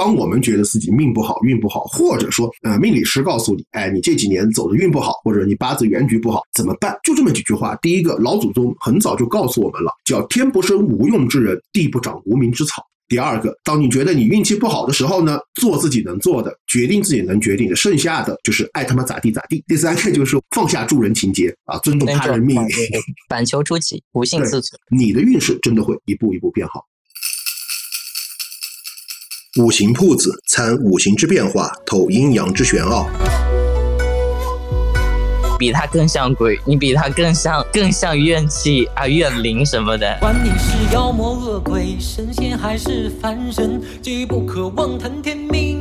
当我们觉得自己命不好、运不好，或者说呃命理师告诉你，哎，你这几年走的运不好，或者你八字原局不好，怎么办？就这么几句话。第一个，老祖宗很早就告诉我们了，叫天不生无用之人，地不长无名之草。第二个，当你觉得你运气不好的时候呢，做自己能做的，决定自己能决定的，剩下的就是爱他妈咋地咋地。第三个就是放下助人情节啊，尊重他人命运，反求诸己，不信自存。你的运势真的会一步一步变好。五行铺子参五行之变化，透阴阳之玄奥。比他更像鬼，你比他更像更像怨气啊怨灵什么的。管你是妖魔恶鬼、神仙还是凡人，皆不可妄谈天命，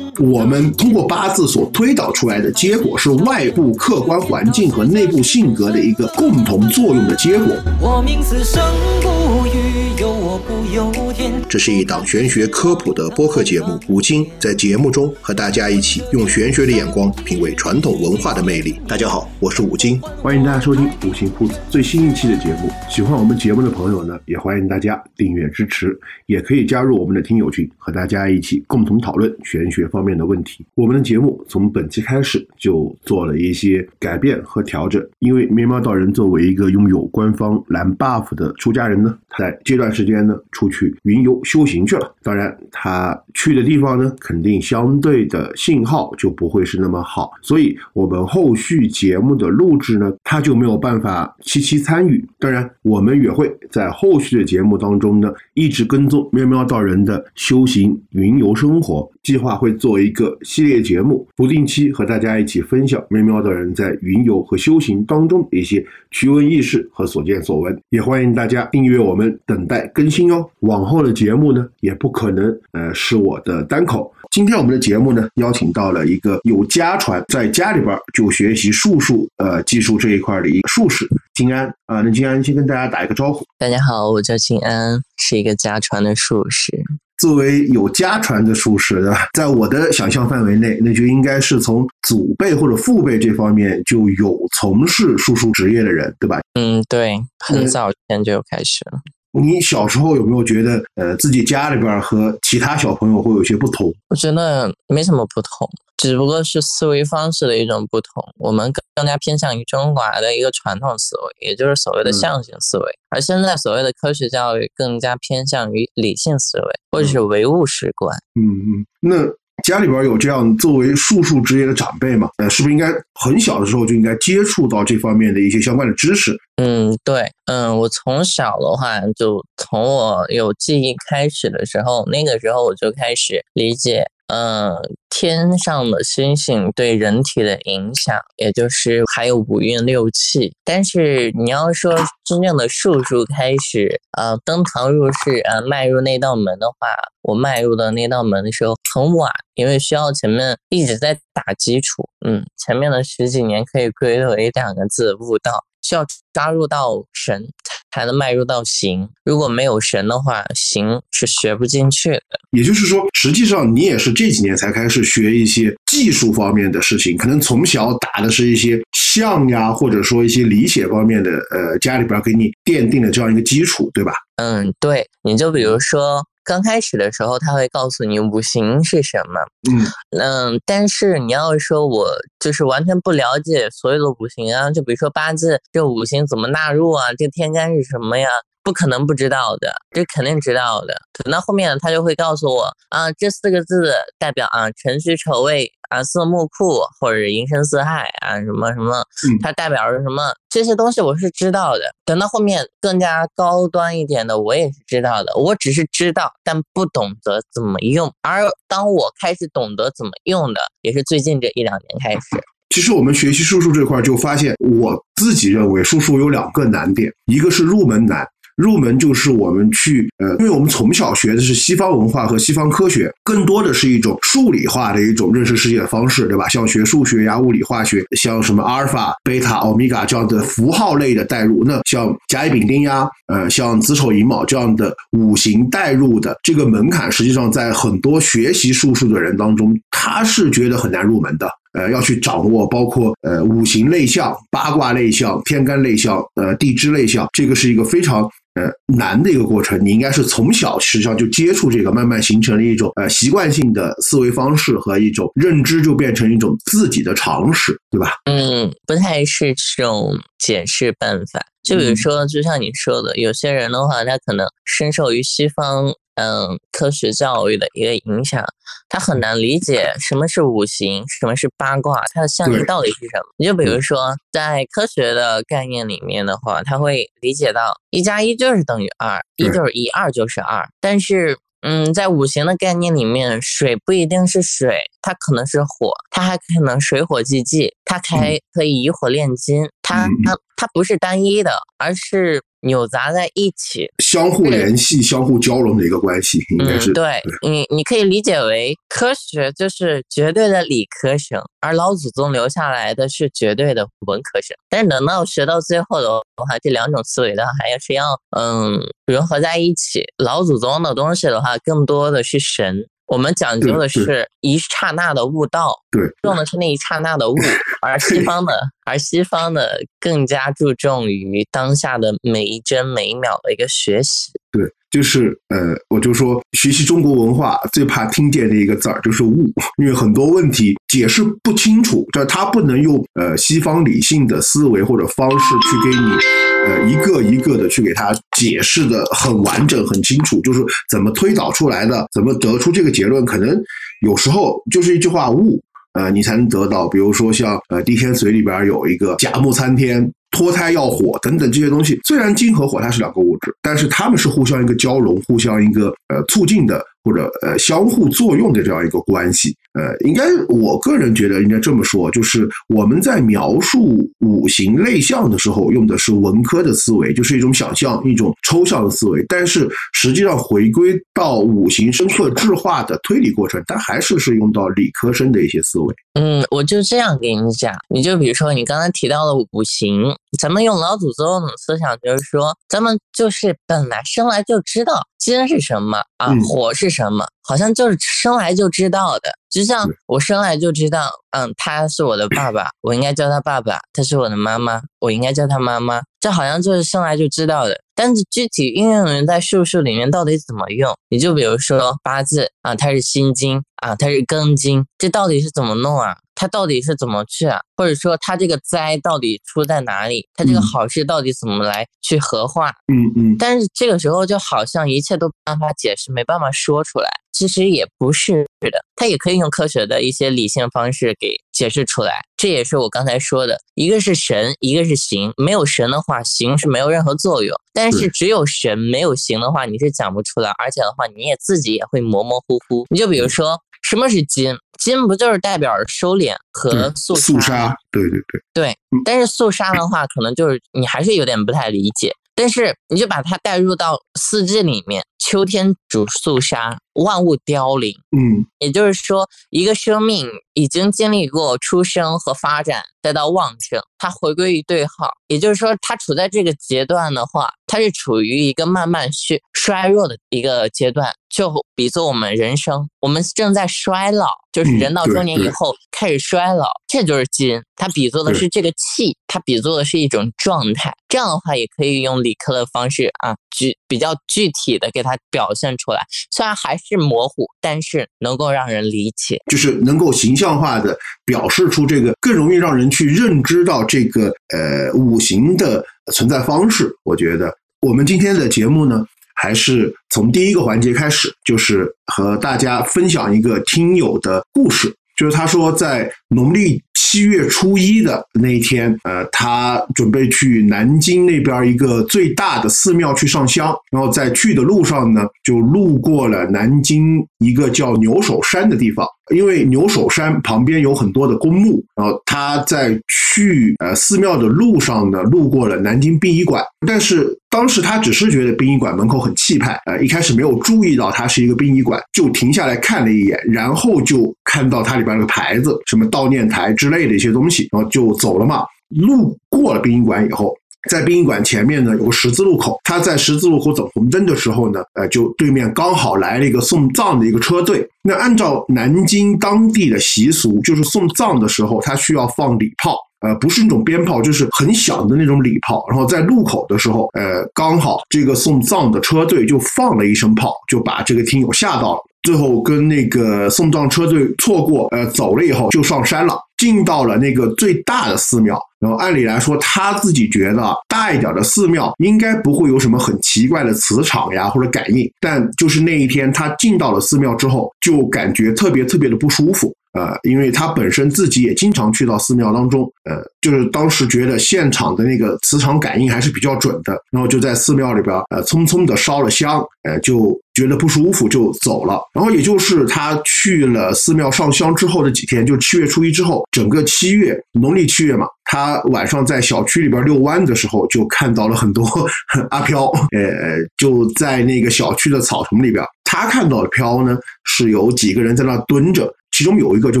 我们通过八字所推导出来的结果，是外部客观环境和内部性格的一个共同作用的结果。我命此生不渝，有我不由天。这是一档玄学科普的播客节目，吴京在节目中和大家一起用玄学的眼光品味传统文化的魅力。大家好，我是五金，欢迎大家收听五行铺子最新一期的节目。喜欢我们节目的朋友呢，也欢迎大家订阅支持，也可以加入我们的听友群，和大家大家一起共同讨论玄学方面的问题。我们的节目从本期开始就做了一些改变和调整，因为面猫道人作为一个拥有官方蓝 buff 的出家人呢，在这段时间呢出去云游修行去了。当然，他去的地方呢，肯定相对的信号就不会是那么好，所以我们后续节目的录制呢，他就没有办法七七参与。当然，我们也会在后续的节目当中呢，一直跟踪喵喵道人的修行云游生活，计划会做一个系列节目，不定期和大家一起分享喵喵道人在云游和修行当中的一些奇闻异事和所见所闻。也欢迎大家订阅我们，等待更新哦。往后的节目呢，也不可能呃是我的单口。今天我们的节目呢，邀请到了一个有家传，在家里边就学习术数呃技术这一块的一个术士金安啊。那金安先跟大家打一个招呼。大家好，我叫金安，是一个家传的术士。作为有家传的术士的，在我的想象范围内，那就应该是从祖辈或者父辈这方面就有从事术数职业的人，对吧？嗯，对，很早前就开始了。你小时候有没有觉得，呃，自己家里边和其他小朋友会有些不同？我觉得没什么不同，只不过是思维方式的一种不同。我们更更加偏向于中华的一个传统思维，也就是所谓的象形思维，而现在所谓的科学教育更加偏向于理性思维，或者是唯物史观。嗯嗯，那。家里边有这样作为术数职业的长辈嘛？呃，是不是应该很小的时候就应该接触到这方面的一些相关的知识？嗯，对，嗯，我从小的话，就从我有记忆开始的时候，那个时候我就开始理解。嗯，天上的星星对人体的影响，也就是还有五运六气。但是你要说真正的术数开始，呃，登堂入室，呃，迈入那道门的话，我迈入的那道门的时候很晚，因为需要前面一直在打基础。嗯，前面的十几年可以归为两个字：悟道。需要抓入到神，才能迈入到行。如果没有神的话，行是学不进去的。也就是说，实际上你也是这几年才开始学一些技术方面的事情，可能从小打的是一些象呀，或者说一些理解方面的，呃，家里边给你奠定了这样一个基础，对吧？嗯，对。你就比如说。刚开始的时候，他会告诉你五行是什么，嗯嗯，但是你要说我就是完全不了解所有的五行啊，就比如说八字这五行怎么纳入啊，这天干是什么呀？不可能不知道的，这肯定知道的。等到后面，他就会告诉我啊，这四个字代表啊辰戌丑未啊色木库或者寅申巳亥啊什么什么，它代表着什么？这些东西我是知道的。等到后面更加高端一点的，我也是知道的。我只是知道，但不懂得怎么用。而当我开始懂得怎么用的，也是最近这一两年开始。其实我们学习术数这块就发现，我自己认为术数有两个难点，一个是入门难。入门就是我们去，呃，因为我们从小学的是西方文化和西方科学，更多的是一种数理化的一种认识世界的方式，对吧？像学数学呀、物理化学，像什么阿尔法、贝塔、欧米伽这样的符号类的代入，那像甲乙丙丁呀，呃，像子丑寅卯这样的五行代入的这个门槛，实际上在很多学习术数的人当中，他是觉得很难入门的。呃，要去掌握包括呃五行类象、八卦类象、天干类象、呃地支类象，这个是一个非常呃难的一个过程。你应该是从小实际上就接触这个，慢慢形成了一种呃习惯性的思维方式和一种认知，就变成一种自己的常识，对吧？嗯，不太是这种解释办法。就比如说，就像你说的，有些人的话，他可能深受于西方嗯科学教育的一个影响，他很难理解什么是五行，什么是八卦，它的象征到底是什么。你就比如说，在科学的概念里面的话，他会理解到一加一就是等于二，一就是一，二就是二。但是，嗯，在五行的概念里面，水不一定是水，它可能是火，它还可能水火既济，它还可以以火炼金，它它它不是单一的，而是。扭杂在一起，相互联系、相互交融的一个关系，应该是对。你你可以理解为科学就是绝对的理科生，而老祖宗留下来的是绝对的文科生。但是等到学到最后的话，这两种思维的话，还是要嗯融合在一起。老祖宗的东西的话，更多的是神。我们讲究的是一刹那的悟道，对，用的是那一刹那的悟，而西方的，而西方的更加注重于当下的每一帧每一秒的一个学习，对。就是呃，我就说学习中国文化最怕听见的一个字儿就是悟，因为很多问题解释不清楚，这他不能用呃西方理性的思维或者方式去给你呃一个一个的去给他解释的很完整很清楚，就是怎么推导出来的，怎么得出这个结论，可能有时候就是一句话悟，呃，你才能得到，比如说像呃《地天髓》里边有一个甲木参天。脱胎要火等等这些东西，虽然金和火它是两个物质，但是它们是互相一个交融、互相一个呃促进的。或者呃相互作用的这样一个关系，呃，应该我个人觉得应该这么说，就是我们在描述五行类象的时候，用的是文科的思维，就是一种想象、一种抽象的思维。但是实际上回归到五行深刻质化的推理过程，它还是是用到理科生的一些思维。嗯，我就这样给你讲，你就比如说你刚才提到的五行，咱们用老祖宗的思想，就是说咱们就是本来生来就知道。金是什么啊？火是什么？好像就是生来就知道的，就像我生来就知道，嗯，他是我的爸爸，我应该叫他爸爸；他是我的妈妈，我应该叫他妈妈。这好像就是生来就知道的。但是具体应用在术数里面到底怎么用？你就比如说八字啊，它是心经啊，它是庚金，这到底是怎么弄啊？它到底是怎么去啊？或者说它这个灾到底出在哪里？它这个好事到底怎么来去合化？嗯嗯。但是这个时候就好像一切都没办法解释，没办法说出来。其实也不是的，它也可以用科学的一些理性方式给解释出来。这也是我刚才说的，一个是神，一个是形。没有神的话，形是没有任何作用。但是只有神没有形的话，你是讲不出来，而且的话，你也自己也会模模糊糊。你就比如说，什么是金？金不就是代表收敛和肃肃杀？对对对。对，但是肃杀的话，可能就是你还是有点不太理解。但是你就把它带入到四季里面，秋天主肃杀。万物凋零，嗯，也就是说，一个生命已经经历过出生和发展，再到旺盛，它回归于对号。也就是说，它处在这个阶段的话，它是处于一个慢慢衰衰弱的一个阶段，就比作我们人生，我们正在衰老，就是人到中年以后开始衰老，这就是金。它比作的是这个气，它比作的是一种状态。这样的话，也可以用理科的方式啊，具比较具体的给它表现出来。虽然还是模糊，但是能够让人理解，就是能够形象化的表示出这个，更容易让人去认知到这个呃五行的存在方式。我觉得我们今天的节目呢，还是从第一个环节开始，就是和大家分享一个听友的故事，就是他说在农历。七月初一的那一天，呃，他准备去南京那边一个最大的寺庙去上香，然后在去的路上呢，就路过了南京一个叫牛首山的地方。因为牛首山旁边有很多的公墓，然后他在去呃寺庙的路上呢，路过了南京殡仪馆，但是当时他只是觉得殡仪馆门口很气派，呃，一开始没有注意到它是一个殡仪馆，就停下来看了一眼，然后就看到它里边那个牌子，什么悼念台之类的一些东西，然后就走了嘛。路过了殡仪馆以后。在殡仪馆前面呢有个十字路口，他在十字路口走红灯的时候呢，呃，就对面刚好来了一个送葬的一个车队。那按照南京当地的习俗，就是送葬的时候，他需要放礼炮。呃，不是那种鞭炮，就是很响的那种礼炮。然后在路口的时候，呃，刚好这个送葬的车队就放了一声炮，就把这个听友吓到了。最后跟那个送葬车队错过，呃，走了以后就上山了，进到了那个最大的寺庙。然后按理来说，他自己觉得大一点的寺庙应该不会有什么很奇怪的磁场呀或者感应。但就是那一天，他进到了寺庙之后，就感觉特别特别的不舒服。呃，因为他本身自己也经常去到寺庙当中，呃，就是当时觉得现场的那个磁场感应还是比较准的，然后就在寺庙里边，呃，匆匆的烧了香，呃，就觉得不舒服就走了。然后也就是他去了寺庙上香之后的几天，就七月初一之后，整个七月农历七月嘛，他晚上在小区里边遛弯的时候，就看到了很多 阿飘，呃，就在那个小区的草丛里边，他看到的飘呢，是有几个人在那蹲着。其中有一个就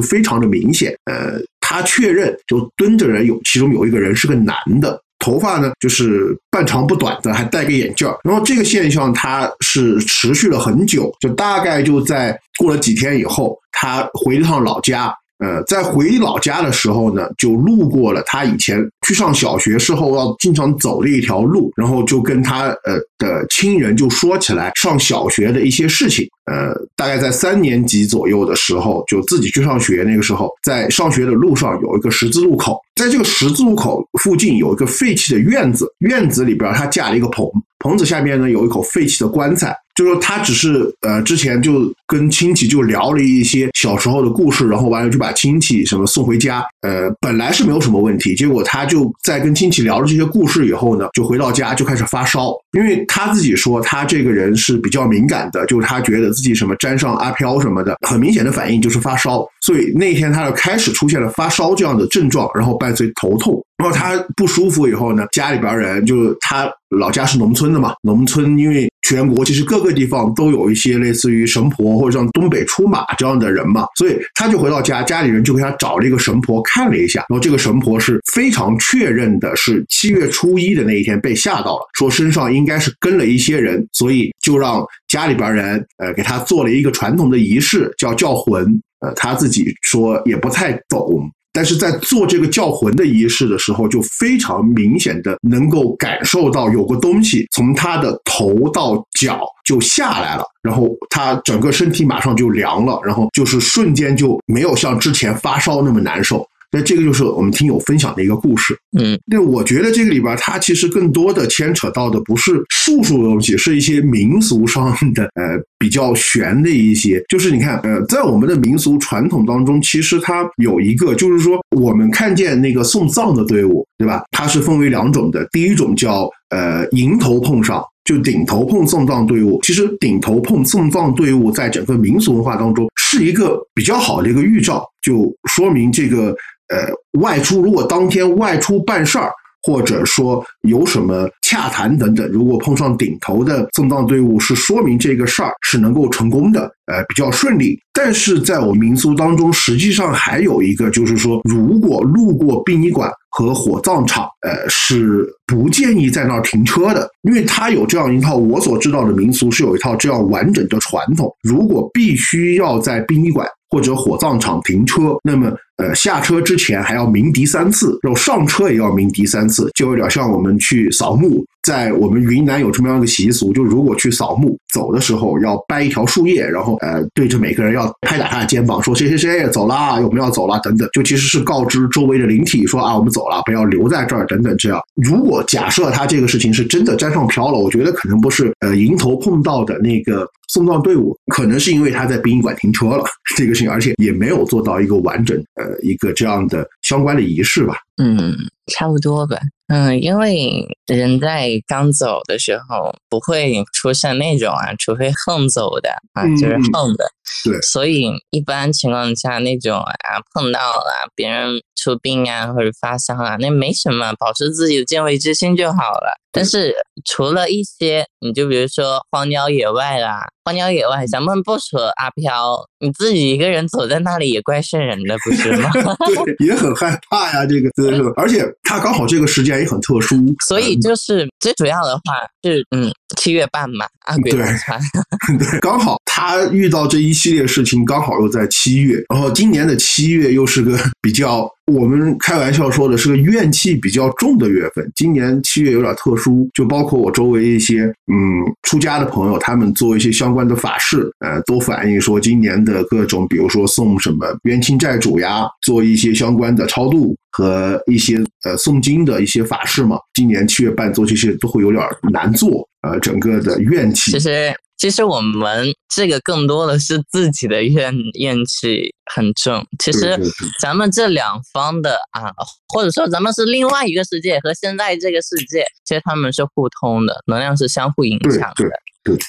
非常的明显，呃，他确认就蹲着人有，其中有一个人是个男的，头发呢就是半长不短的，还戴个眼镜。然后这个现象它是持续了很久，就大概就在过了几天以后，他回了趟老家。呃，在回老家的时候呢，就路过了他以前去上小学时候要经常走的一条路，然后就跟他呃的亲人就说起来上小学的一些事情。呃，大概在三年级左右的时候，就自己去上学。那个时候，在上学的路上有一个十字路口，在这个十字路口附近有一个废弃的院子，院子里边他架了一个棚，棚子下面呢有一口废弃的棺材。就说他只是呃之前就跟亲戚就聊了一些小时候的故事，然后完了就把亲戚什么送回家。呃，本来是没有什么问题，结果他就在跟亲戚聊了这些故事以后呢，就回到家就开始发烧。因为他自己说他这个人是比较敏感的，就是他觉得自己什么沾上阿飘什么的，很明显的反应就是发烧。所以那天他就开始出现了发烧这样的症状，然后伴随头痛。然后他不舒服以后呢，家里边人就他老家是农村的嘛，农村因为全国其实各个地方都有一些类似于神婆或者像东北出马这样的人嘛，所以他就回到家，家里人就给他找了一个神婆看了一下，然后这个神婆是非常确认的是七月初一的那一天被吓到了，说身上应该是跟了一些人，所以就让家里边人呃给他做了一个传统的仪式，叫叫魂，呃他自己说也不太懂。但是在做这个叫魂的仪式的时候，就非常明显的能够感受到有个东西从他的头到脚就下来了，然后他整个身体马上就凉了，然后就是瞬间就没有像之前发烧那么难受。那这个就是我们听友分享的一个故事。嗯，那我觉得这个里边它其实更多的牵扯到的不是术数的东西，是一些民俗上的呃比较玄的一些。就是你看，呃，在我们的民俗传统当中，其实它有一个，就是说我们看见那个送葬的队伍，对吧？它是分为两种的。第一种叫呃迎头碰上，就顶头碰送葬队伍。其实顶头碰送葬队伍在整个民俗文化当中是一个比较好的一个预兆，就说明这个。呃，外出如果当天外出办事儿，或者说有什么洽谈等等，如果碰上顶头的送葬队伍，是说明这个事儿是能够成功的，呃，比较顺利。但是在我民俗当中，实际上还有一个，就是说，如果路过殡仪馆和火葬场，呃，是不建议在那儿停车的，因为它有这样一套我所知道的民俗是有一套这样完整的传统。如果必须要在殡仪馆或者火葬场停车，那么。呃，下车之前还要鸣笛三次，然后上车也要鸣笛三次，就有点像我们去扫墓。在我们云南有这么样一个习俗，就如果去扫墓，走的时候要掰一条树叶，然后呃对着每个人要拍打他的肩膀，说谁谁谁走啦，我们要走了等等，就其实是告知周围的灵体说啊我们走了，不要留在这儿等等这样。如果假设他这个事情是真的沾上飘了，我觉得可能不是呃迎头碰到的那个送葬队伍，可能是因为他在殡仪馆停车了这个事情，而且也没有做到一个完整呃一个这样的相关的仪式吧。嗯，差不多吧。嗯，因为人在刚走的时候不会出现那种啊，除非横走的啊，就是横的。对，所以一般情况下那种啊碰到了别人出殡啊或者发丧啊，那没什么，保持自己的敬畏之心就好了。但是除了一些，你就比如说荒郊野外啦，荒郊野外，咱们不说阿飘，你自己一个人走在那里也怪瘆人的，不是吗？对，也很害怕呀，这个，而且他刚好这个时间也很特殊，所以就是最主要的话是，嗯，七月半嘛，啊，鬼门川，对，刚好他遇到这一系列事情，刚好又在七月，然后今年的七月又是个比较。我们开玩笑说的是个怨气比较重的月份。今年七月有点特殊，就包括我周围一些嗯出家的朋友，他们做一些相关的法事，呃，都反映说今年的各种，比如说送什么冤亲债主呀，做一些相关的超度和一些呃诵经的一些法事嘛。今年七月半做这些都会有点难做，呃，整个的怨气。其实。其实我们这个更多的是自己的怨怨气很重。其实咱们这两方的啊，或者说咱们是另外一个世界和现在这个世界，其实他们是互通的，能量是相互影响的。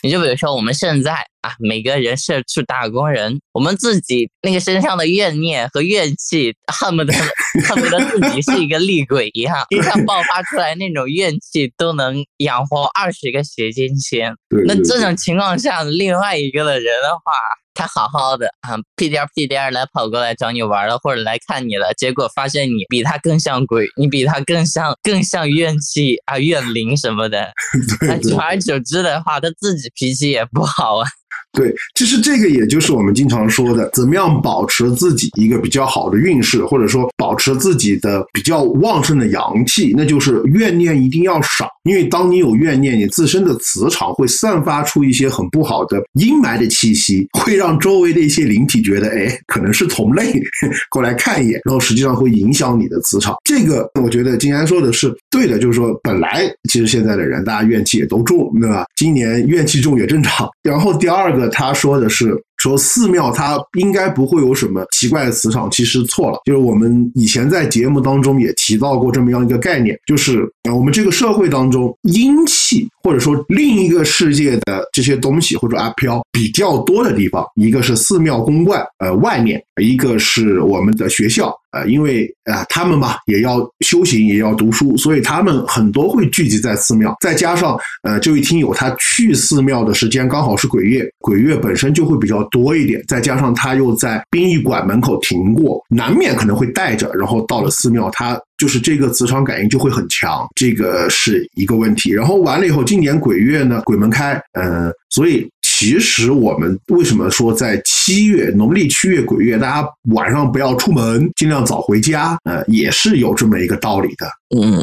你就比如说我们现在啊，每个人社畜打工人，我们自己那个身上的怨念和怨气，恨不得 恨不得自己是一个厉鬼一样，身上爆发出来那种怨气都能养活二十个邪金仙。那这种情况下，另外一个的人的话。他好好的啊，屁颠屁颠来跑过来找你玩了，或者来看你了，结果发现你比他更像鬼，你比他更像更像怨气啊怨灵什么的，那久而久之的话，他自己脾气也不好啊。对，其实这个也就是我们经常说的，怎么样保持自己一个比较好的运势，或者说保持自己的比较旺盛的阳气，那就是怨念一定要少。因为当你有怨念，你自身的磁场会散发出一些很不好的阴霾的气息，会让周围的一些灵体觉得，哎，可能是同类 过来看一眼，然后实际上会影响你的磁场。这个我觉得金安说的是对的，就是说本来其实现在的人大家怨气也都重，对吧？今年怨气重也正常。然后第二个。他说的是。说寺庙它应该不会有什么奇怪的磁场，其实错了。就是我们以前在节目当中也提到过这么样一个概念，就是我们这个社会当中阴气或者说另一个世界的这些东西或者阿飘比较多的地方，一个是寺庙公观，呃，外面一个是我们的学校，呃，因为啊他们嘛也要修行也要读书，所以他们很多会聚集在寺庙。再加上呃这位听友他去寺庙的时间刚好是鬼月，鬼月本身就会比较。多一点，再加上他又在殡仪馆门口停过，难免可能会带着，然后到了寺庙，他就是这个磁场感应就会很强，这个是一个问题。然后完了以后，今年鬼月呢，鬼门开，嗯，所以。其实我们为什么说在七月农历七月鬼月，大家晚上不要出门，尽量早回家，呃，也是有这么一个道理的。嗯，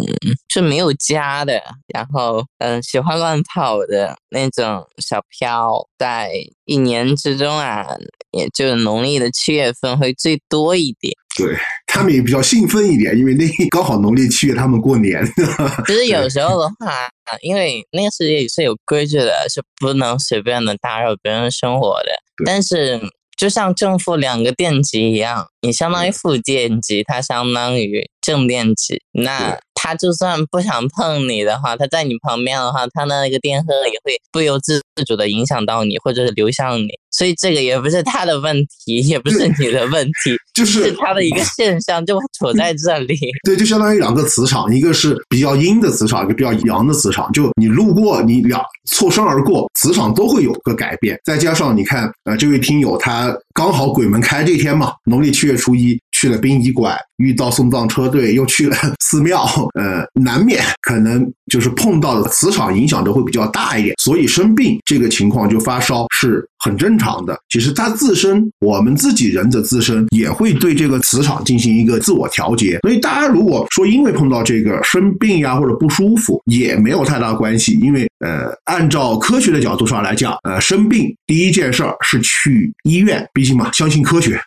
是没有家的，然后嗯，喜欢乱跑的那种小飘，在一年之中啊，也就农历的七月份会最多一点。对他们也比较兴奋一点，因为那刚好农历七月他们过年。其实有时候的话，因为那个世界是有规矩的，是不能随便的打扰别人生活的。但是，就像正负两个电极一样，你相当于负电极，它相当于正电极。那它就算不想碰你的话，它在你旁边的话，它的那个电荷也会不由自主的影响到你，或者是流向你。所以这个也不是他的问题，也不是你的问题，就是他的一个现象就处在这里。对，就相当于两个磁场，一个是比较阴的磁场，一个比较阳的磁场。就你路过，你两错身而过，磁场都会有个改变。再加上你看，呃，这位听友他刚好鬼门开这天嘛，农历七月初一。去了殡仪馆，遇到送葬车队，又去了寺庙，呃，难免可能就是碰到的磁场影响都会比较大一点，所以生病这个情况就发烧是很正常的。其实他自身，我们自己人的自身也会对这个磁场进行一个自我调节。所以大家如果说因为碰到这个生病呀或者不舒服，也没有太大关系，因为呃，按照科学的角度上来讲，呃，生病第一件事儿是去医院，毕竟嘛，相信科学。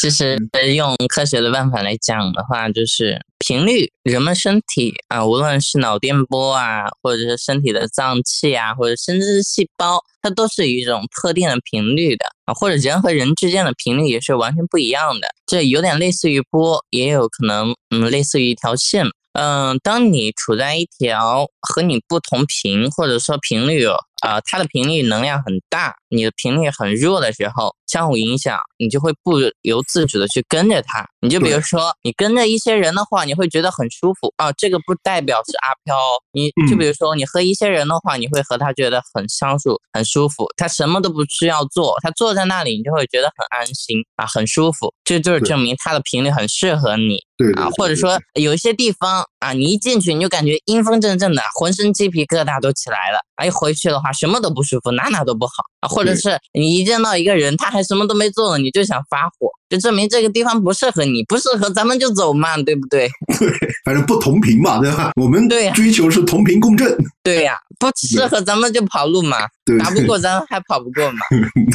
其实用科学的办法来讲讲的话，就是频率，人们身体啊，无论是脑电波啊，或者是身体的脏器啊，或者甚至是细胞，它都是一种特定的频率的啊，或者人和人之间的频率也是完全不一样的。这有点类似于波，也有可能嗯，类似于一条线。嗯，当你处在一条和你不同频，或者说频率。呃，它的频率能量很大，你的频率很弱的时候，相互影响，你就会不由自主的去跟着他。你就比如说，你跟着一些人的话，你会觉得很舒服啊。这个不代表是阿飘。你就比如说，你和一些人的话，你会和他觉得很相处、很舒服。他什么都不需要做，他坐在那里，你就会觉得很安心啊，很舒服。这就是证明他的频率很适合你。对对啊，或者说有一些地方啊，你一进去你就感觉阴风阵阵的，浑身鸡皮疙瘩都起来了。哎，回去的话什么都不舒服，哪哪都不好啊。或者是你一见到一个人，他还什么都没做呢，你就想发火，就证明这个地方不适合你，不适合咱们就走嘛，对不对？对，反正不同频嘛，对吧？我们对追求是同频共振。对呀，不适合咱们就跑路嘛，对打不过咱还跑不过嘛。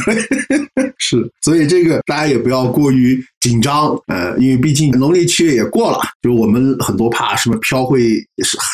对，是，所以这个大家也不要过于紧张，呃，因为毕竟农历七月也过了，就是我们很多怕什么飘会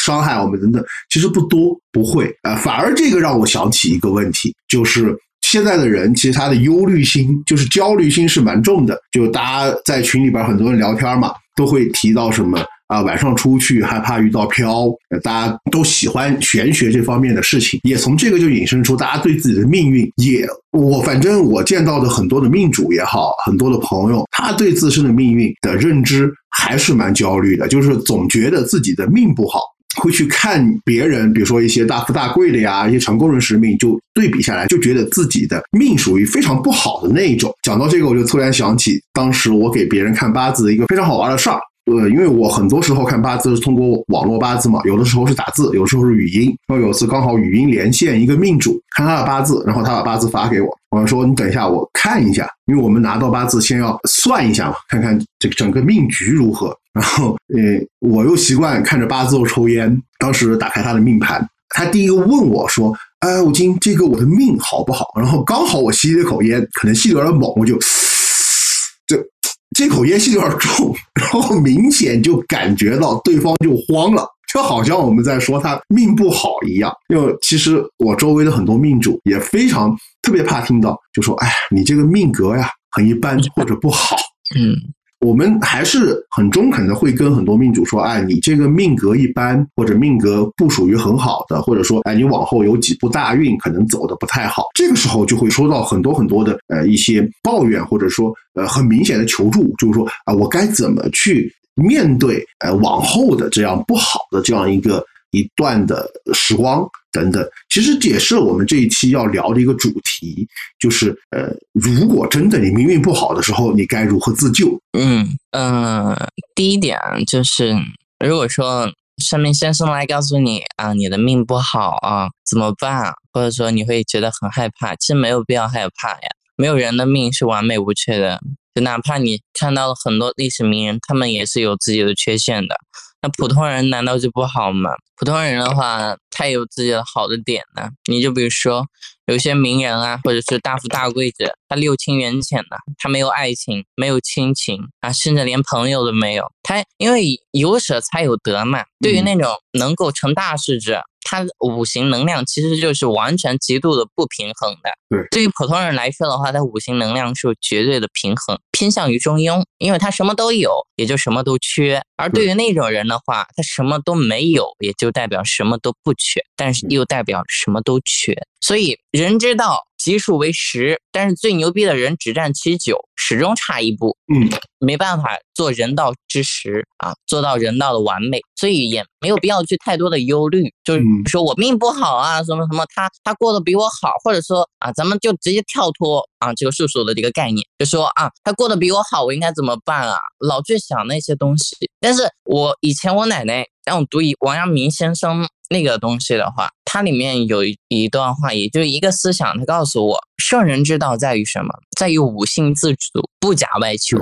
伤害我们等等，其实不多，不会，呃，反而这个让我想起一个问题，就是现在的人其实他的忧虑心，就是焦虑心是蛮重的，就大家在群里边很多人聊天嘛，都会提到什么。啊，晚上出去害怕遇到飘，大家都喜欢玄学这方面的事情，也从这个就引申出大家对自己的命运也，我反正我见到的很多的命主也好，很多的朋友，他对自身的命运的认知还是蛮焦虑的，就是总觉得自己的命不好，会去看别人，比如说一些大富大贵的呀，一些成功人士命，就对比下来，就觉得自己的命属于非常不好的那一种。讲到这个，我就突然想起当时我给别人看八字的一个非常好玩的事儿。呃，因为我很多时候看八字是通过网络八字嘛，有的时候是打字，有时候是语音。然后有次刚好语音连线一个命主，看他的八字，然后他把八字发给我，我说你等一下我看一下，因为我们拿到八字先要算一下嘛，看看这个整个命局如何。然后，呃，我又习惯看着八字后抽烟，当时打开他的命盘，他第一个问我说：“哎，吴京，这个我的命好不好？”然后刚好我吸了一口烟，可能吸的有点猛，我就。这口烟气有点重，然后明显就感觉到对方就慌了，就好像我们在说他命不好一样。因为其实我周围的很多命主也非常特别怕听到，就说：“哎，你这个命格呀很一般或者不好。”嗯。我们还是很中肯的，会跟很多命主说：“哎，你这个命格一般，或者命格不属于很好的，或者说，哎，你往后有几步大运可能走的不太好。”这个时候就会收到很多很多的呃一些抱怨，或者说呃很明显的求助，就是说啊，我该怎么去面对呃往后的这样不好的这样一个。一段的时光等等，其实也是我们这一期要聊的一个主题，就是呃，如果真的你命运不好的时候，你该如何自救？嗯嗯，第一点就是，如果说算命先生来告诉你啊，你的命不好啊，怎么办？或者说你会觉得很害怕，其实没有必要害怕呀，没有人的命是完美无缺的，就哪怕你看到了很多历史名人，他们也是有自己的缺陷的。那普通人难道就不好吗？普通人的话，他有自己的好的点呢。你就比如说，有些名人啊，或者是大富大贵者，他六亲缘浅的，他没有爱情，没有亲情啊，甚至连朋友都没有。他因为有舍才有得嘛。对于那种能够成大事者。它五行能量其实就是完全极度的不平衡的。对，对于普通人来说的话，它五行能量是绝对的平衡，偏向于中庸，因为他什么都有，也就什么都缺。而对于那种人的话，他什么都没有，也就代表什么都不缺，但是又代表什么都缺。所以人之道。奇数为十，但是最牛逼的人只占其九，始终差一步。嗯，没办法做人道之时啊，做到人道的完美，所以也没有必要去太多的忧虑，就是说我命不好啊，什么什么，他他过得比我好，或者说啊，咱们就直接跳脱啊这个世俗的这个概念，就说啊，他过得比我好，我应该怎么办啊？老去想那些东西。但是我以前我奶奶让我读一王阳明先生。那个东西的话，它里面有一段话，也就一个思想，它告诉我，圣人之道在于什么？在于五性自主，不假外求。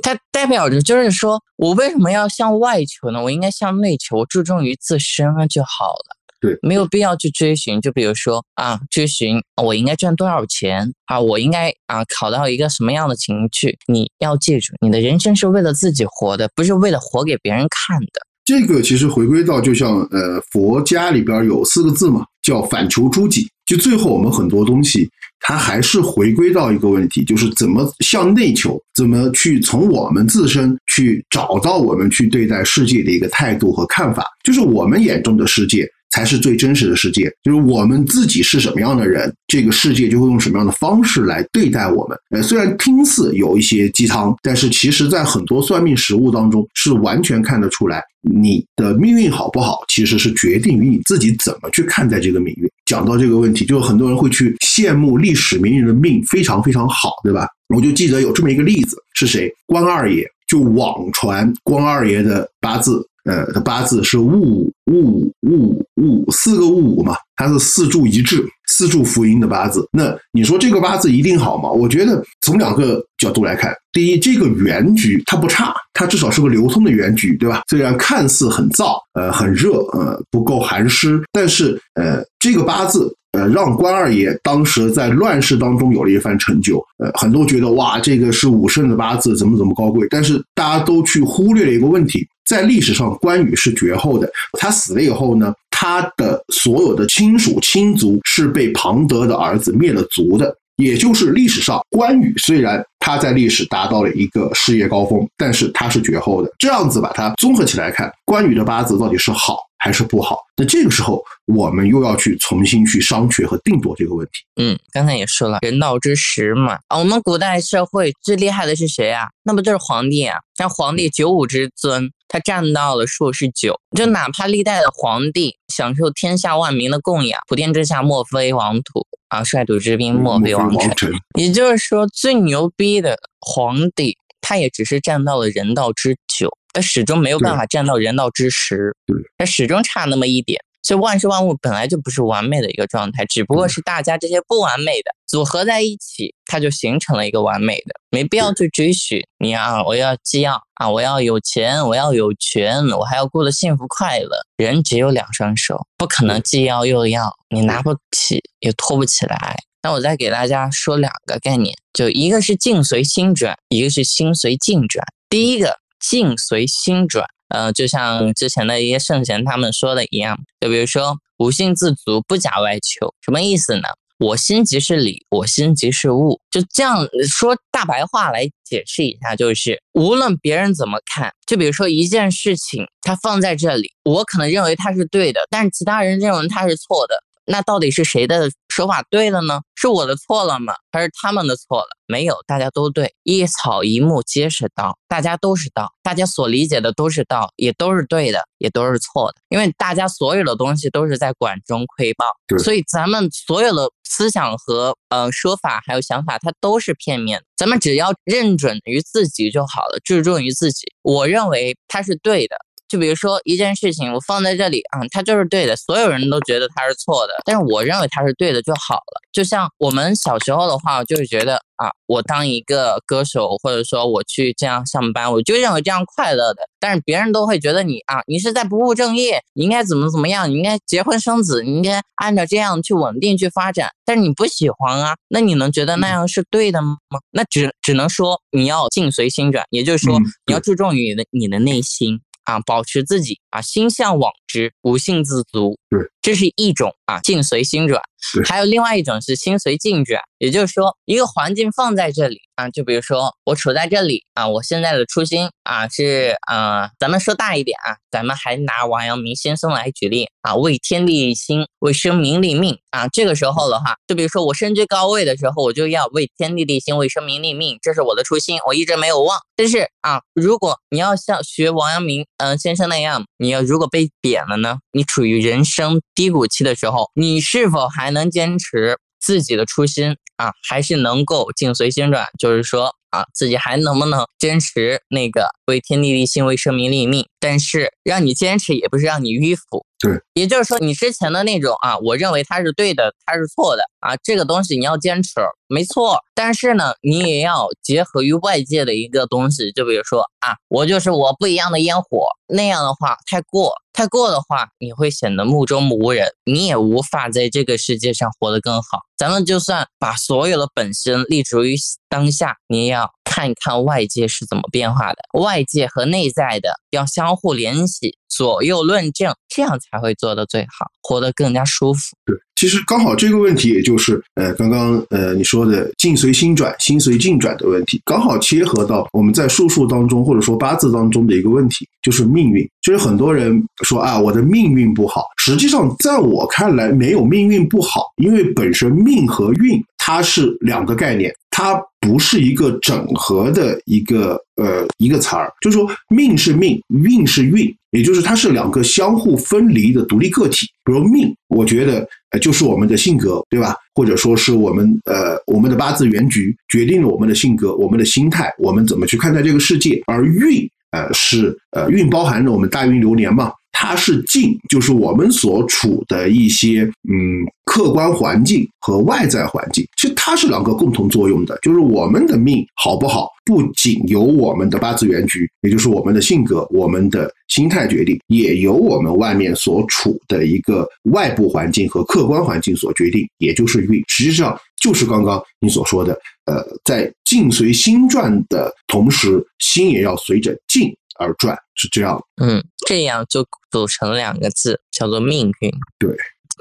它代表着就是说我为什么要向外求呢？我应该向内求，注重于自身就好了。对，没有必要去追寻。就比如说啊，追寻我应该赚多少钱啊，我应该啊考到一个什么样的情绪？你要记住，你的人生是为了自己活的，不是为了活给别人看的。这个其实回归到，就像呃佛家里边有四个字嘛，叫反求诸己。就最后我们很多东西，它还是回归到一个问题，就是怎么向内求，怎么去从我们自身去找到我们去对待世界的一个态度和看法，就是我们眼中的世界。才是最真实的世界，就是我们自己是什么样的人，这个世界就会用什么样的方式来对待我们。呃，虽然听似有一些鸡汤，但是其实在很多算命实物当中是完全看得出来，你的命运好不好，其实是决定于你自己怎么去看待这个命运。讲到这个问题，就很多人会去羡慕历史名人的命非常非常好，对吧？我就记得有这么一个例子，是谁？关二爷。就网传关二爷的八字，呃，的八字是戊戊戊戊四个戊嘛，它是四柱一致，四柱福音的八字。那你说这个八字一定好吗？我觉得从两个角度来看，第一，这个原局它不差，它至少是个流通的原局，对吧？虽然看似很燥，呃，很热，呃，不够寒湿，但是呃，这个八字。呃，让关二爷当时在乱世当中有了一番成就，呃，很多觉得哇，这个是武圣的八字，怎么怎么高贵。但是大家都去忽略了一个问题，在历史上关羽是绝后的，他死了以后呢，他的所有的亲属亲族是被庞德的儿子灭了族的，也就是历史上关羽虽然他在历史达到了一个事业高峰，但是他是绝后的。这样子把它综合起来看，关羽的八字到底是好。还是不好，那这个时候我们又要去重新去商榷和定夺这个问题。嗯，刚才也说了，人道之时嘛，啊，我们古代社会最厉害的是谁啊？那不就是皇帝啊？像皇帝九五之尊，他占到了数是九，就哪怕历代的皇帝享受天下万民的供养，普天之下莫非王土啊，率土之滨莫非王臣。也就是说，最牛逼的皇帝，他也只是占到了人道之九。他始终没有办法站到人道之时，它始终差那么一点。所以万事万物本来就不是完美的一个状态，只不过是大家这些不完美的组合在一起，它就形成了一个完美的。没必要去追寻你啊！我要既要啊！我要有钱，我要有权，我还要过得幸福快乐。人只有两双手，不可能既要又要，你拿不起也拖不起来。那我再给大家说两个概念，就一个是境随心转，一个是心随境转。第一个。境随心转，呃，就像之前的一些圣贤他们说的一样，就比如说无性自足，不假外求，什么意思呢？我心即是理，我心即是物，就这样说大白话来解释一下，就是无论别人怎么看，就比如说一件事情，它放在这里，我可能认为它是对的，但是其他人认为它是错的。那到底是谁的说法对了呢？是我的错了吗？还是他们的错了？没有，大家都对。一草一木皆是道，大家都是道，大家所理解的都是道，也都是对的，也都是错的。因为大家所有的东西都是在管中窥豹，所以咱们所有的思想和呃说法还有想法，它都是片面。咱们只要认准于自己就好了，注重于自己。我认为它是对的。就比如说一件事情，我放在这里啊，它就是对的，所有人都觉得它是错的，但是我认为它是对的就好了。就像我们小时候的话，就是觉得啊，我当一个歌手，或者说我去这样上班，我就认为这样快乐的。但是别人都会觉得你啊，你是在不务正业，你应该怎么怎么样，你应该结婚生子，你应该按照这样去稳定去发展。但是你不喜欢啊，那你能觉得那样是对的吗？那只只能说你要境随心转，也就是说你要注重于你的你的内心。啊，保持自己啊，心向往之，无性自足。对，这是一种啊，境随心转。还有另外一种是心随境转，也就是说，一个环境放在这里啊，就比如说我处在这里啊，我现在的初心啊是啊，咱们说大一点啊，咱们还拿王阳明先生来举例啊，为天地立心，为生民立命啊。这个时候的话，就比如说我身居高位的时候，我就要为天地立心，为生民立命，这是我的初心，我一直没有忘。但是啊，如果你要像学王阳明嗯先生那样，你要如果被贬了呢，你处于人生低谷期的时候，你是否还？能坚持自己的初心啊，还是能够境随心转，就是说啊，自己还能不能坚持那个为天地立心，为生民立命？但是让你坚持，也不是让你迂腐。对，也就是说，你之前的那种啊，我认为它是对的，它是错的啊，这个东西你要坚持，没错。但是呢，你也要结合于外界的一个东西，就比如说啊，我就是我不一样的烟火，那样的话太过。太过的话，你会显得目中无人，你也无法在这个世界上活得更好。咱们就算把所有的本身立足于当下，你也要看一看外界是怎么变化的，外界和内在的要相互联系，左右论证，这样才会做得最好，活得更加舒服。对。其实刚好这个问题，也就是呃刚刚呃你说的境随心转，心随境转的问题，刚好切合到我们在术数当中或者说八字当中的一个问题，就是命运。就是很多人说啊我的命运不好，实际上在我看来没有命运不好，因为本身命和运它是两个概念，它不是一个整合的一个呃一个词儿，就是说命是命，运是运。也就是它是两个相互分离的独立个体。比如命，我觉得呃就是我们的性格，对吧？或者说是我们呃我们的八字原局决定了我们的性格、我们的心态，我们怎么去看待这个世界。而运呃是呃运包含着我们大运流年嘛。它是境，就是我们所处的一些嗯客观环境和外在环境，其实它是两个共同作用的。就是我们的命好不好，不仅由我们的八字原局，也就是我们的性格、我们的心态决定，也由我们外面所处的一个外部环境和客观环境所决定，也就是运。实际上就是刚刚你所说的，呃，在境随心转的同时，心也要随着境。而转是这样，嗯，这样就组成两个字，叫做命运。对，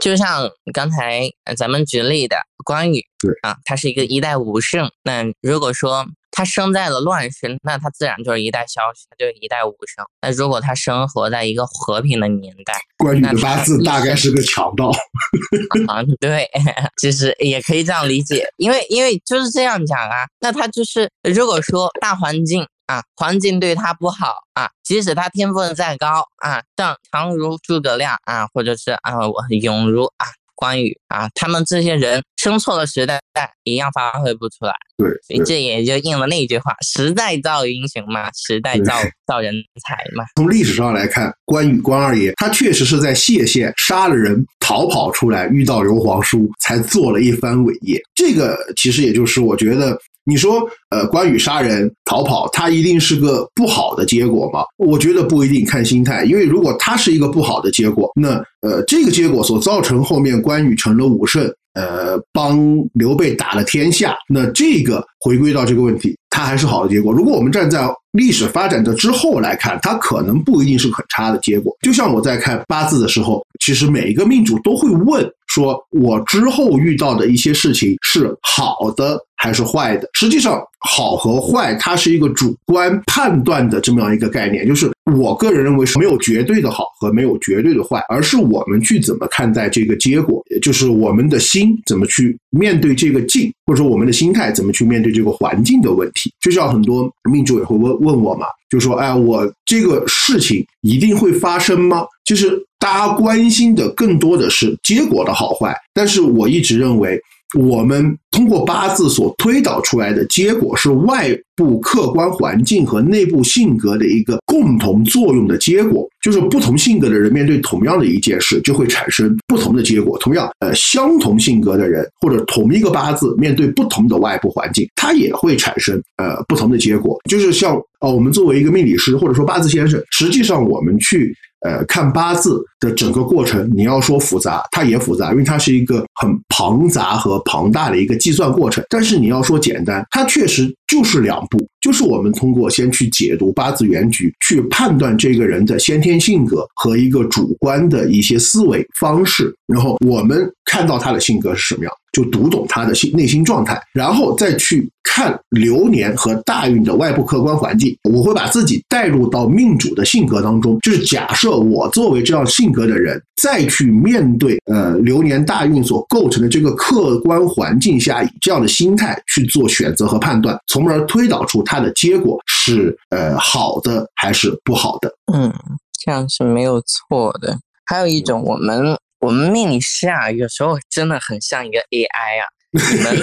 就像刚才咱们举例的关羽，对啊，他是一个一代武圣。那如果说他生在了乱世，那他自然就是一代枭雄，就是一代武圣。那如果他生活在一个和平的年代，关羽的八字大概是个强盗。啊，对，其实也可以这样理解，因为因为就是这样讲啊。那他就是如果说大环境。啊，环境对他不好啊，即使他天分再高啊，像常如诸葛亮啊，或者是啊，我勇如啊关羽啊，他们这些人生错了时代，一样发挥不出来。对，所以这也就应了那句话：时代造英雄嘛，时代造造人才嘛。从历史上来看，关羽关二爷他确实是在谢县杀了人，逃跑出来，遇到刘皇叔，才做了一番伟业。这个其实也就是我觉得。你说，呃，关羽杀人逃跑，他一定是个不好的结果吗？我觉得不一定，看心态。因为如果他是一个不好的结果，那呃，这个结果所造成后面关羽成了武圣，呃，帮刘备打了天下，那这个回归到这个问题，他还是好的结果。如果我们站在历史发展的之后来看，它可能不一定是很差的结果。就像我在看八字的时候，其实每一个命主都会问。说我之后遇到的一些事情是好的还是坏的？实际上，好和坏它是一个主观判断的这么样一个概念，就是我个人认为是没有绝对的好和没有绝对的坏，而是我们去怎么看待这个结果，就是我们的心怎么去面对这个境，或者说我们的心态怎么去面对这个环境的问题。就像很多命主也会问问我嘛，就说：“哎，我这个事情一定会发生吗？”就是大家关心的更多的是结果的好坏，但是我一直认为，我们通过八字所推导出来的结果是外部客观环境和内部性格的一个共同作用的结果。就是不同性格的人面对同样的一件事，就会产生不同的结果。同样，呃，相同性格的人或者同一个八字面对不同的外部环境，它也会产生呃不同的结果。就是像呃，我们作为一个命理师或者说八字先生，实际上我们去。呃，看八字的整个过程，你要说复杂，它也复杂，因为它是一个很庞杂和庞大的一个计算过程。但是你要说简单，它确实就是两步，就是我们通过先去解读八字原局，去判断这个人的先天性格和一个主观的一些思维方式，然后我们看到他的性格是什么样。就读懂他的心内心状态，然后再去看流年和大运的外部客观环境。我会把自己带入到命主的性格当中，就是假设我作为这样性格的人，再去面对呃流年大运所构成的这个客观环境下，以这样的心态去做选择和判断，从而推导出它的结果是呃好的还是不好的。嗯，这样是没有错的。还有一种我们。我们命理师啊，有时候真的很像一个 AI 啊，你们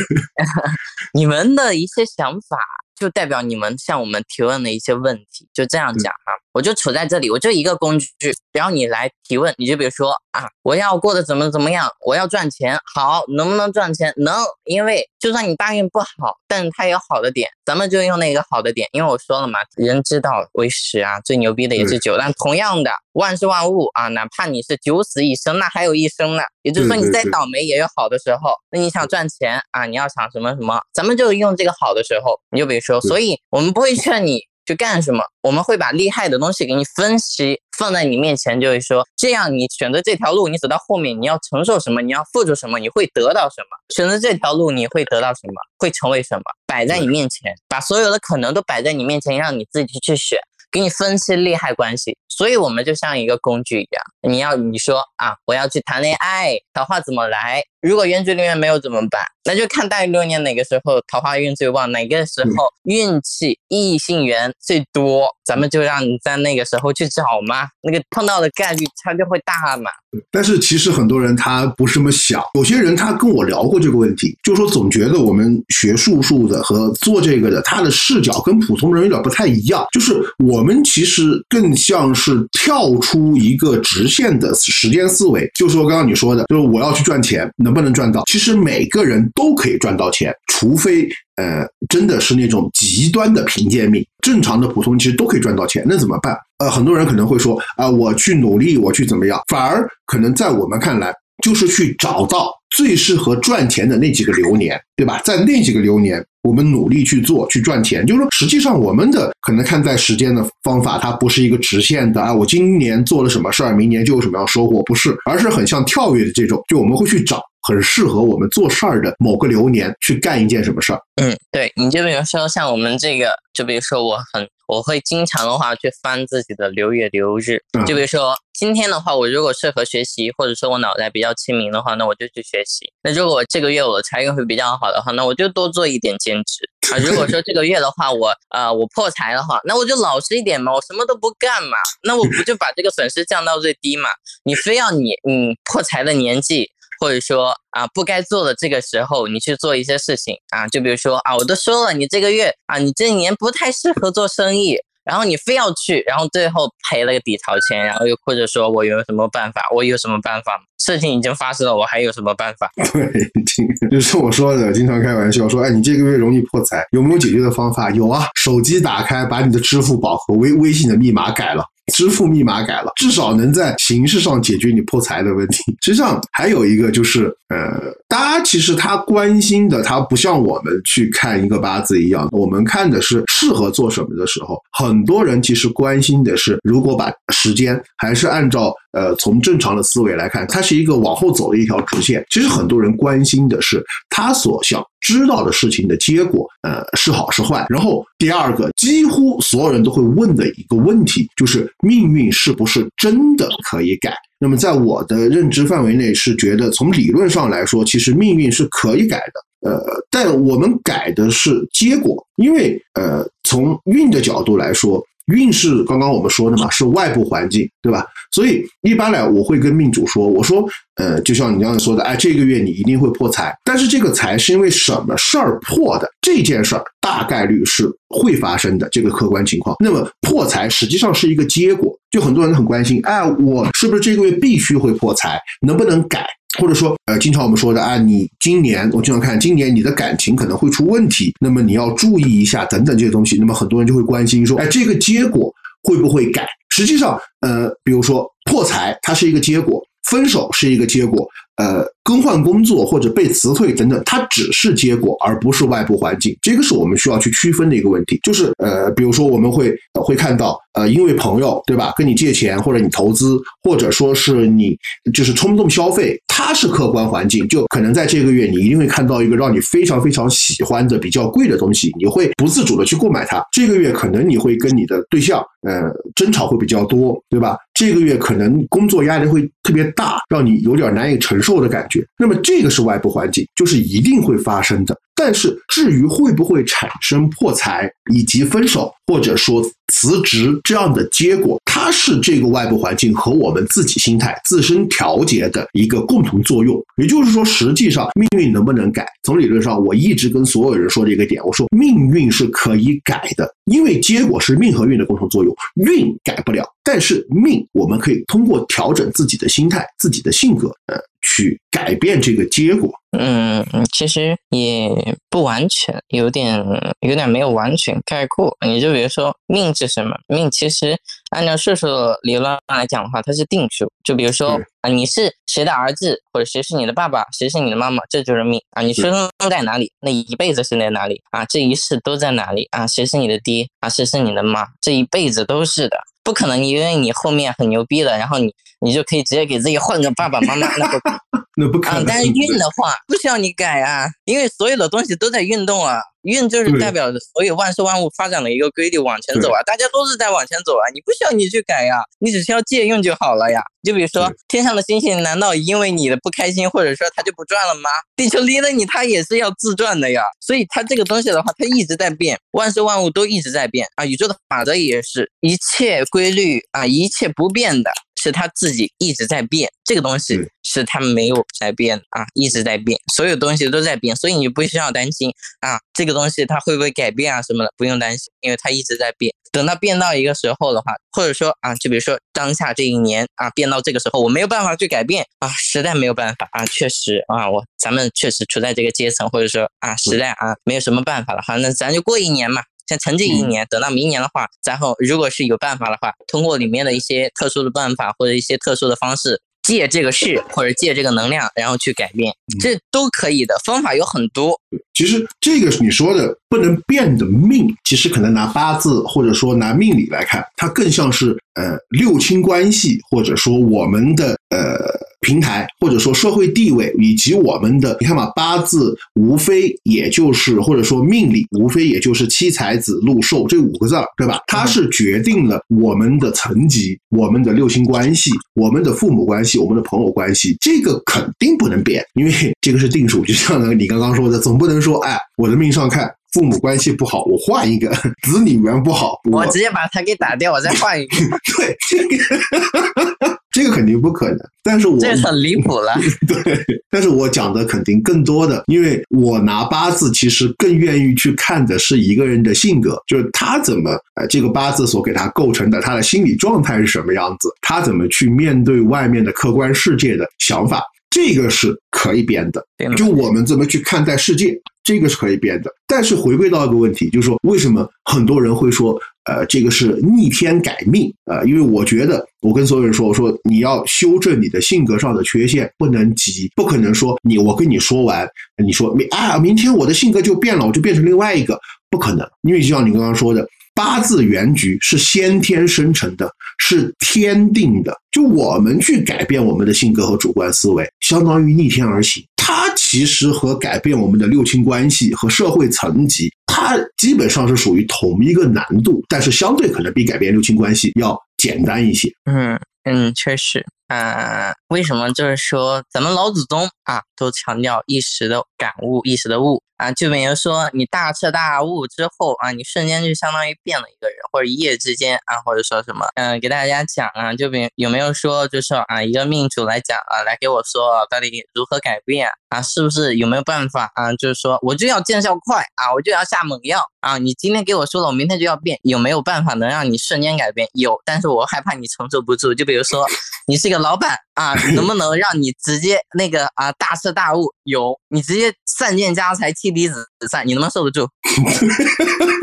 你们的一些想法，就代表你们向我们提问的一些问题，就这样讲哈。我就处在这里，我就一个工具，只要你来提问，你就比如说啊，我要过得怎么怎么样，我要赚钱，好，能不能赚钱？能，因为就算你大运不好，但是它有好的点，咱们就用那个好的点，因为我说了嘛，人之道为食啊，最牛逼的也是酒，但同样的，万事万物啊，哪怕你是九死一生，那还有一生呢，也就是说你再倒霉也有好的时候，那你想赚钱啊，你要想什么什么，咱们就用这个好的时候，你就比如说，所以我们不会劝你。去干什么？我们会把厉害的东西给你分析，放在你面前，就是说，这样你选择这条路，你走到后面，你要承受什么？你要付出什么？你会得到什么？选择这条路，你会得到什么？会成为什么？摆在你面前，把所有的可能都摆在你面前，让你自己去选。给你分析利害关系。所以我们就像一个工具一样，你要你说啊，我要去谈恋爱，桃花怎么来？如果原局里面没有怎么办？那就看大运流年哪个时候桃花运最旺，哪个时候运气异性缘最多，咱们就让你在那个时候去找嘛，那个碰到的概率它就会大嘛。但是其实很多人他不是这么想，有些人他跟我聊过这个问题，就说总觉得我们学术数的和做这个的，他的视角跟普通人有点不太一样，就是我们其实更像是跳出一个直线的时间思维，就是说刚刚你说的，就是我要去赚钱，能不能赚到？其实每个人都可以赚到钱，除非呃真的是那种极端的贫贱命，正常的普通其实都可以赚到钱，那怎么办？呃，很多人可能会说啊，我去努力，我去怎么样？反而可能在我们看来，就是去找到最适合赚钱的那几个流年，对吧？在那几个流年，我们努力去做，去赚钱。就是说，实际上我们的可能看待时间的方法，它不是一个直线的啊。我今年做了什么事儿，明年就有什么样收获，不是，而是很像跳跃的这种，就我们会去找很适合我们做事儿的某个流年去干一件什么事儿。嗯，对，你就比如说像我们这个，就比如说我很。我会经常的话去翻自己的流月流日，就比如说今天的话，我如果适合学习，或者说我脑袋比较清明的话，那我就去学习。那如果这个月我的财运会比较好的话，那我就多做一点兼职 啊。如果说这个月的话，我呃我破财的话，那我就老实一点嘛，我什么都不干嘛，那我不就把这个损失降到最低嘛？你非要你嗯破财的年纪。或者说啊，不该做的这个时候，你去做一些事情啊，就比如说啊，我都说了，你这个月啊，你这一年不太适合做生意，然后你非要去，然后最后赔了个底朝天，然后又或者说我有什么办法，我有什么办法？事情已经发生了，我还有什么办法？对，就是我说的，经常开玩笑说，哎，你这个月容易破财，有没有解决的方法？有啊，手机打开，把你的支付宝和微微信的密码改了。支付密码改了，至少能在形式上解决你破财的问题。实际上还有一个就是，呃，大家其实他关心的，他不像我们去看一个八字一样，我们看的是适合做什么的时候，很多人其实关心的是，如果把时间还是按照呃从正常的思维来看，它是一个往后走的一条直线。其实很多人关心的是他所想。知道的事情的结果，呃，是好是坏。然后第二个，几乎所有人都会问的一个问题，就是命运是不是真的可以改？那么在我的认知范围内，是觉得从理论上来说，其实命运是可以改的。呃，但我们改的是结果，因为呃，从运的角度来说。运势刚刚我们说的嘛，是外部环境，对吧？所以一般来我会跟命主说，我说，呃，就像你刚才说的，哎，这个月你一定会破财，但是这个财是因为什么事儿破的？这件事儿大概率是会发生的，这个客观情况。那么破财实际上是一个结果，就很多人很关心，哎，我是不是这个月必须会破财？能不能改？或者说，呃，经常我们说的啊，你今年我经常看，今年你的感情可能会出问题，那么你要注意一下等等这些东西。那么很多人就会关心说，哎，这个结果会不会改？实际上，呃，比如说破财，它是一个结果；分手是一个结果。呃，更换工作或者被辞退等等，它只是结果，而不是外部环境。这个是我们需要去区分的一个问题。就是呃，比如说我们会会看到，呃，因为朋友对吧，跟你借钱或者你投资，或者说是你就是冲动消费，它是客观环境。就可能在这个月，你一定会看到一个让你非常非常喜欢的比较贵的东西，你会不自主的去购买它。这个月可能你会跟你的对象呃争吵会比较多，对吧？这个月可能工作压力会特别大，让你有点难以承受的感觉。那么这个是外部环境，就是一定会发生的。但是至于会不会产生破财以及分手，或者说辞职这样的结果，它是这个外部环境和我们自己心态自身调节的一个共同作用。也就是说，实际上命运能不能改？从理论上，我一直跟所有人说这个点，我说命运是可以改的，因为结果是命和运的共同作用，运改不了，但是命我们可以通过调整自己的心态、自己的性格，呃，去改变这个结果。嗯，其实也不完全，有点有点没有完全概括。你就比如说命是什么？命其实按照数数理论来讲的话，它是定数。就比如说啊，你是谁的儿子，或者谁是你的爸爸，谁是你的妈妈，这就是命啊。你出生在哪里，那一辈子是在哪里啊？这一世都在哪里啊？谁是你的爹啊？谁是你的妈？这一辈子都是的。不可能因为你后面很牛逼的，然后你你就可以直接给自己换个爸爸妈妈，那不 那不可能。，啊但是运的话不需要你改啊，因为所有的东西都在运动啊，运就是代表着所有万事万物发展的一个规律往前走啊，大家都是在往前走啊，你不需要你去改呀，你只需要借用就好了呀。就比如说天上的星星，难道因为你的不开心或者说它就不转了吗？地球离了你，它也是要自转的呀。所以它这个东西的话，它一直在变，万事万物都一直在变啊，宇宙的法则也是一切规律啊，一切不变的。是他自己一直在变，这个东西是他没有在变啊，一直在变，所有东西都在变，所以你不需要担心啊，这个东西它会不会改变啊什么的，不用担心，因为它一直在变。等它变到一个时候的话，或者说啊，就比如说当下这一年啊，变到这个时候，我没有办法去改变啊，实在没有办法啊，确实啊，我咱们确实处在这个阶层，或者说啊，实在啊没有什么办法了。好，那咱就过一年嘛。先沉寂一嗯年，等到明年的话，然后如果是有办法的话，通过里面的一些特殊的办法或者一些特殊的方式，借这个势或者借这个能量，然后去改变，嗯这都可以的，方法有很多。其实这个你说的不能变的命，其实可能拿八字或者说拿命理来看，它更像是呃六亲关系，或者说我们的呃平台，或者说社会地位，以及我们的你看嘛，八字无非也就是或者说命理无非也就是七财子禄寿这五个字儿，对吧？它是决定了我们的层级、我们的六亲关系、我们的父母关系、我们的朋友关系，这个肯定不能变，因为这个是定数。就像呢你刚刚说的，总不能说哎，我的命上看父母关系不好，我换一个；子女缘不好，我直接把他给打掉，我再换一个，对这个 这个肯定不可能。但是我这很离谱了。对，但是我讲的肯定更多的，因为我拿八字其实更愿意去看的是一个人的性格，就是他怎么呃这个八字所给他构成的，他的心理状态是什么样子，他怎么去面对外面的客观世界的想法，这个是可以编的。对就我们怎么去看待世界，这个是可以变的。但是回归到一个问题，就是说为什么很多人会说，呃，这个是逆天改命啊、呃因为我觉得，我跟所有人说，我说你要修正你的性格上的缺陷，不能急，不可能说你我跟你说完，你说明啊，明天我的性格就变了，我就变成另外一个，不可能，因为就像你刚刚说的。八字原局是先天生成的，是天定的。就我们去改变我们的性格和主观思维，相当于逆天而行。它其实和改变我们的六亲关系和社会层级，它基本上是属于同一个难度，但是相对可能比改变六亲关系要简单一些。嗯嗯，确实，呃，为什么就是说咱们老祖宗啊都强调一时的感悟，一时的悟啊？就比如说你大彻大悟之后啊，你瞬间就相当于变了一个人，或者一夜之间啊，或者说什么，嗯、给大家讲啊，就比有没有说就是啊，一个命主来讲啊，来给我说到底如何改变啊？是不是有没有办法啊？就是说我就要见效快啊，我就要下猛药啊！你今天给我说了，我明天就要变，有没有办法能让你瞬间改变？有，但是我害怕你承受不住。就比如说，你是个老板啊，能不 能让你直接那个啊大彻大悟？有，你直接散尽家财，妻离子散，你能不能受得住？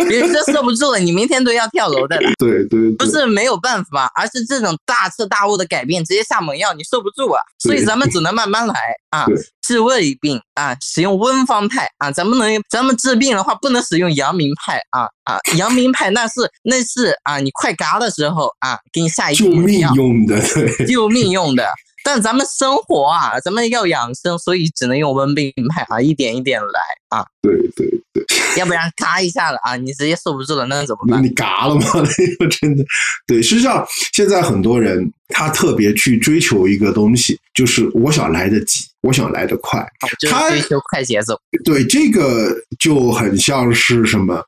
别人这受不住了，你明天都要跳楼的了。对对不，是没有办法，而是这种大彻大悟的改变，直接下猛药，你受不住啊！所以咱们只能慢慢来啊，治胃病啊，使用温方派啊，咱们能咱们治病的话，不能使用阳明派啊啊，阳明派那是那是啊，你快嘎的时候啊，给你下一救命用的，对 救命用的。但咱们生活啊，咱们要养生，所以只能用温病派啊，一点一点来啊，对对对，要不然嘎一下了啊，你直接受不住了，那怎么办？你嘎了吗？那 个真的，对，实际上现在很多人他特别去追求一个东西，就是我想来得及，我想来得快。就是他追求快节奏。对，这个就很像是什么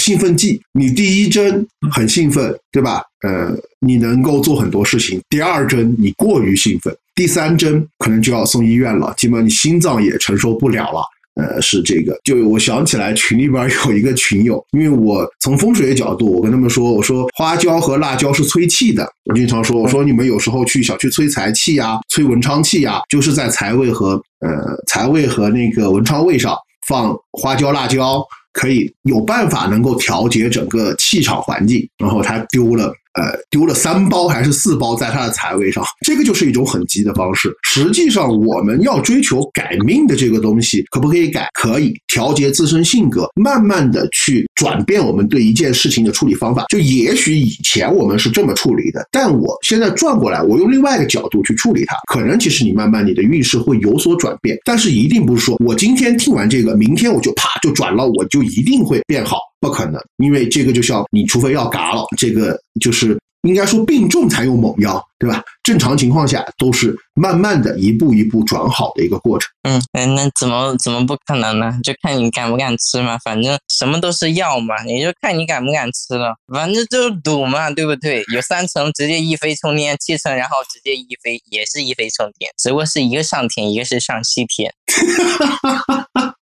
兴奋剂。你第一针很兴奋，对吧？呃，你能够做很多事情。第二针你过于兴奋，第三针可能就要送医院了，基本上你心脏也承受不了了。呃，是这个，就我想起来群里边有一个群友，因为我从风水的角度，我跟他们说，我说花椒和辣椒是催气的，我经常说，我说你们有时候去想去催财气呀、催文昌气呀、就是在财位和呃财位和那个文昌位上放花椒、辣椒，可以有办法能够调节整个气场环境。然后他丢了呃丢了三包还是四包在他的财位上，这个就是一种很急的方式。实际上，我们要追求改命的这个东西，可不可以改？可以调节自身性格，慢慢的去转变我们对一件事情的处理方法。就也许以前我们是这么处理的，但我现在转过来，我用另外一个角度去处理它，可能其实你慢慢你的运势会有所转变。但是一定不是说我今天听完这个，明天我就啪就转了，我就一定会变好，不可能，因为这个就像你除非要嘎了，这个就是应该说病重才用猛药，对吧？正常情况下都是慢慢的一步一步转好的一个过程。嗯，那那怎么怎么不可能呢？就看你敢不敢吃嘛，反正什么都是药嘛，也就看你敢不敢吃了，反正就是赌嘛，对不对？有三层直接一飞冲天，七层然后直接一飞也是一飞冲天，只不过是一个上天，一个是上西天。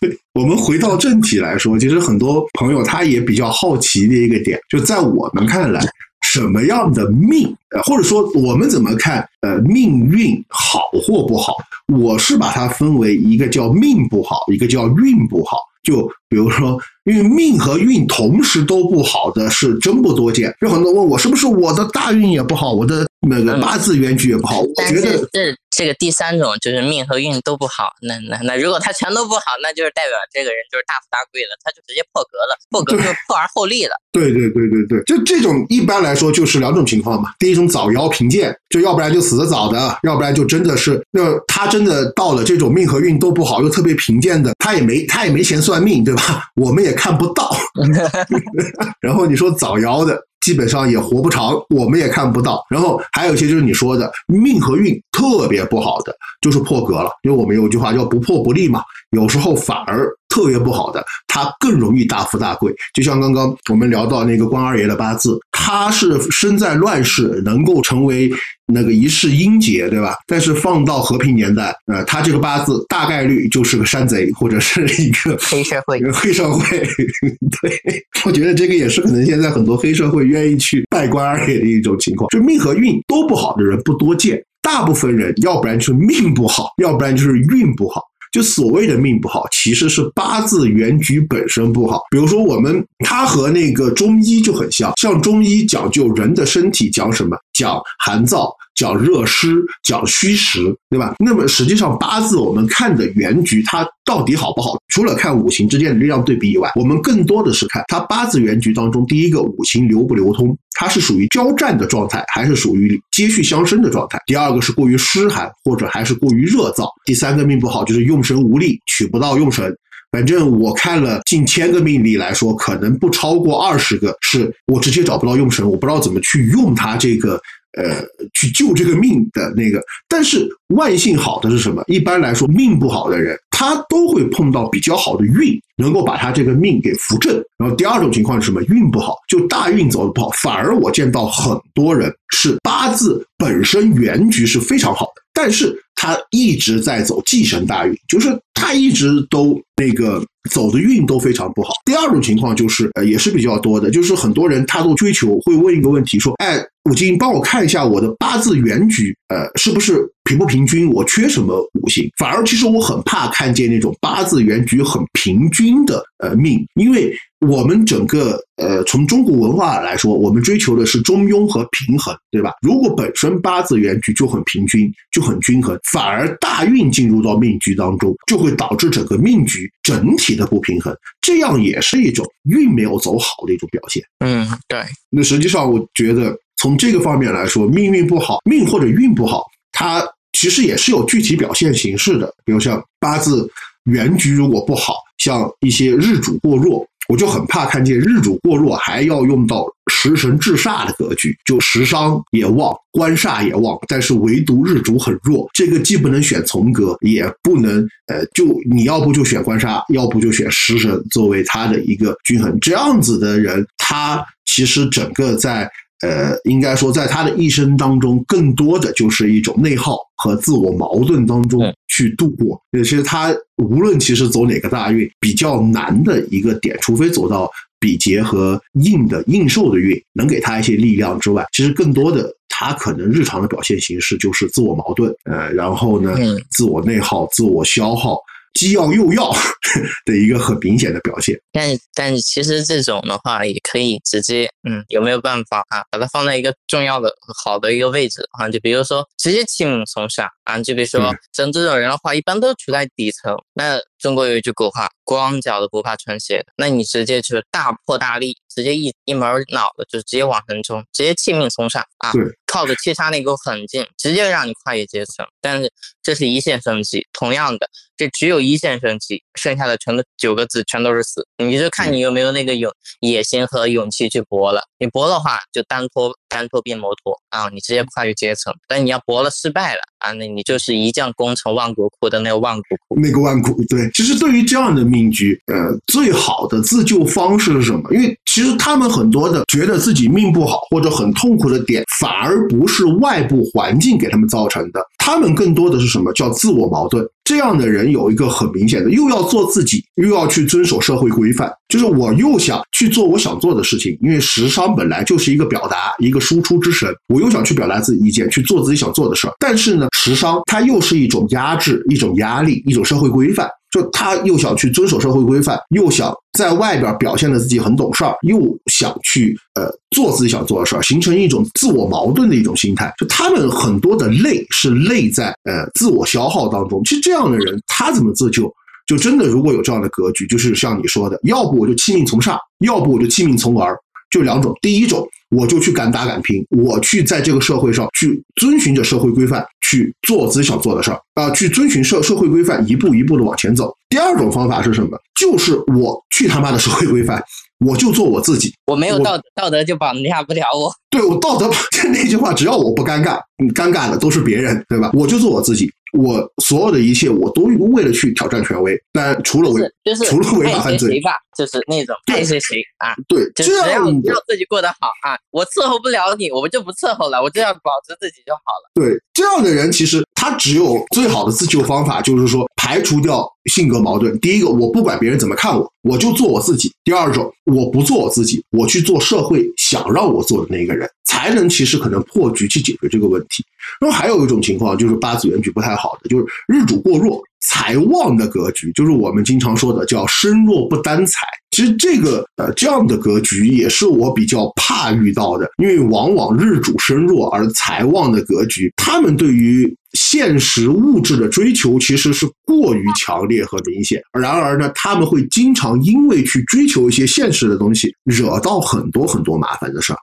对我们回到正题来说，其实很多朋友他也比较好奇的一个点，就在我们看来，什么样的命，呃，或者说我们怎么看，呃，命运好或不好？我是把它分为一个叫命不好，一个叫运不好。就比如说，因为命和运同时都不好的是真不多见。有很多问我是不是我的大运也不好，我的那个八字原局也不好。我觉得这这个第三种就是命和运都不好，那那那如果他全都不好，那就是代表这个人就是大富大贵了，他就直接破格了，破格就破而后立了。对对对对对，就这种一般来说就是两种情况嘛。第一种早夭贫贱，就要不然就死的早的，要不然就真的是，那他真的到了这种命和运都不好又特别贫贱的，他也没他也没钱算命，对吧？我们也看不到。然后你说早夭的，基本上也活不长，我们也看不到。然后还有一些就是你说的命和运特别不好的，就是破格了。因为我们有一句话叫不破不立嘛，有时候反而特别不好的，他更容易大富大贵。就像刚刚我们聊到那个关二爷的八字，他是身在乱世，能够成为那个一世英杰，对吧？但是放到和平年代，呃，他这个八字大概率就是个山贼，或者是一个黑社会黑社会。对，我觉得这个也是可能现在很多黑社会愿意去拜官二爷的一种情况。就命和运都不好的人不多见，大部分人要不然就是命不好，要不然就是运不好。就所谓的命不好，其实是八字原局本身不好。比如说，我们它和那个中医就很像，像中医讲究人的身体讲什么？讲寒燥，讲热湿，讲虚实，对吧？那么实际上八字我们看的原局它到底好不好？除了看五行之间的力量对比以外，我们更多的是看它八字原局当中，第一个五行流不流通，它是属于交战的状态，还是属于接续相生的状态？第二个是过于湿寒，或者还是过于热燥？第三个命不好就是用神无力，取不到用神。反正我看了近千个命理来说，可能不超过二十个是我直接找不到用神，我不知道怎么去用它这个呃去救这个命的那个。但是万幸好的是什么？一般来说，命不好的人他都会碰到比较好的运，能够把他这个命给扶正。然后第二种情况是什么？运不好，就大运走的不好，反而我见到很多人是八字本身原局是非常好的，但是他一直在走继承大运，就是他一直都那个走的运都非常不好。第二种情况就是，呃，也是比较多的，就是很多人他都追求会问一个问题，说，哎，五金帮我看一下我的八字原局，呃，是不是平不平均？我缺什么五行？反而其实我很怕看见那种八字原局很平均的呃命，因为我们整个呃从中国文化来说，我们追求的是中庸和平衡，对吧？如果本身八字原局就很平均，就很均衡，反而大运进入到命局当中，就会导致整个命局整体的不平衡，这样也是一种运没有走好的一种表现。嗯，对，那实际上，我觉得从这个方面来说，命运不好，命或者运不好，它其实也是有具体表现形式的。比如像八字原局如果不好，像一些日主过弱，我就很怕看见日主过弱还要用到食神制煞的格局，就食伤也旺，官煞也旺，但是唯独日主很弱，这个既不能选从格，也不能呃，就你要不就选官杀，要不就选食神作为他的一个均衡，这样子的人，他其实整个在。呃，应该说，在他的一生当中，更多的就是一种内耗和自我矛盾当中去度过。也是他无论其实走哪个大运，比较难的一个点，除非走到比劫和应的应受的运，能给他一些力量之外，其实更多的他可能日常的表现形式就是自我矛盾，呃，然后呢，嗯自我内耗、自我消耗。既要又要 的一个很明显的表现。但但其实这种的话，也可以直接，嗯，有没有办法啊，把它放在一个重要的、好的一个位置啊？就比如说直接弃命从上啊，就比如说像这种人的话，一般都处在底层。那中国有一句古话，光脚的不怕穿鞋的，那你直接就是大破大立，直接一一门脑的就直接往前冲，直接弃命从上啊，靠着七杀那股狠劲，直接让你跨越阶层。但是这是一线生机，同样的，这只有一线生机，剩下的全都九个字，全都是死。你就看你有没有那个勇野心和勇气去搏了。你搏的话，就单拖单拖变摩托啊，你直接跨越阶层。但你要搏了失败了啊，那你就是一将功成万骨枯的那个万骨枯。那个万骨对，其实对于这样的命局，呃，最好的自救方式是什么？因为其实他们很多的觉得自己命不好或者很痛苦的点，反而不是外部环境给他们造成的，他们更多的是什么叫自我矛盾。这样的人有一个很明显的，又要做自己，又要去遵守社会规范，就是我又想去做我想做的事情，因为时商本来就是一个表达、一个输出之神，我又想去表达自己意见，去做自己想做的事儿。但是呢，时商它又是一种压制、一种压力、一种社会规范。就他又想去遵守社会规范，又想在外边表现的自己很懂事儿，又想去呃做自己想做的事儿，形成一种自我矛盾的一种心态。就他们很多的累是累在呃自我消耗当中。其实这样的人他怎么自救？就真的如果有这样的格局，就是像你说的，要不我就弃命从上，要不我就弃命从儿。就两种，第一种，我就去敢打敢拼，我去在这个社会上去遵循着社会规范去做自己想做的事儿啊，去遵循社社会规范一步一步的往前走。第二种方法是什么？就是我去他妈的社会规范，我就做我自己，我没有道道德就绑架不了我。对我道德 那句话，只要我不尴尬，你尴尬的都是别人，对吧？我就做我自己。我所有的一切，我都为了去挑战权威，但除了违，就是除了违法犯罪吧，就是那种爱谁谁啊，对，只要只要自己过得好啊，我伺候不了你，我们就不伺候了，我就要保持自己就好了。对，这样的人其实他只有最好的自救方法，就是说排除掉性格矛盾。第一个，我不管别人怎么看我，我就做我自己；第二种，我不做我自己，我去做社会想让我做的那个人，才能其实可能破局去解决这个问题。那么还有一种情况就是八字原局不太好的，就是日主过弱，财旺的格局，就是我们经常说的叫身弱不担财。其实这个呃这样的格局也是我比较怕遇到的，因为往往日主身弱而财旺的格局，他们对于现实物质的追求其实是过于强烈和明显。然而呢，他们会经常因为去追求一些现实的东西，惹到很多很多麻烦的事儿。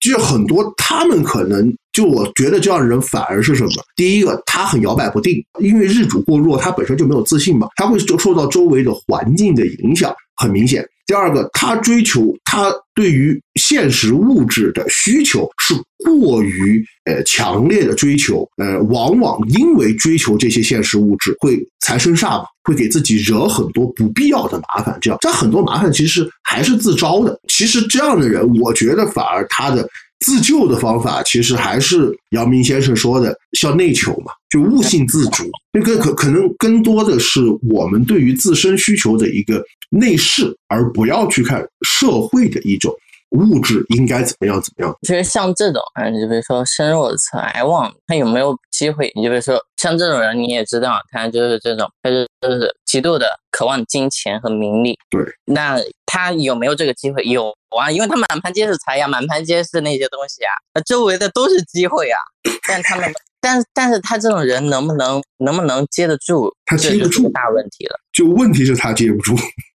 就很多他们可能就我觉得这样的人反而是什么？第一个，他很摇摆不定，因为日主过弱，他本身就没有自信嘛，他会受受到周围的环境的影响，很明显。第二个，他追求他对于现实物质的需求是过于呃强烈的追求，呃，往往因为追求这些现实物质会财生煞嘛，会给自己惹很多不必要的麻烦。这样，这很多麻烦其实还是自招的。其实这样的人，我觉得反而他的自救的方法，其实还是姚明先生说的，向内求嘛，就悟性自主。那个可可能更多的是我们对于自身需求的一个内视，而不要去看社会的一种。物质应该怎么样？怎么样？其实像这种，啊，就比如说身弱财旺，他有没有机会？你就比如说像这种人，你也知道，他就是这种，他就是极度的渴望金钱和名利。对，那他有没有这个机会？有啊，因为他满盘皆是财呀，满盘皆是那些东西啊，周围的都是机会啊，但他们。但但是他这种人能不能能不能接得住？他接不住，大问题了。就问题是他接不住。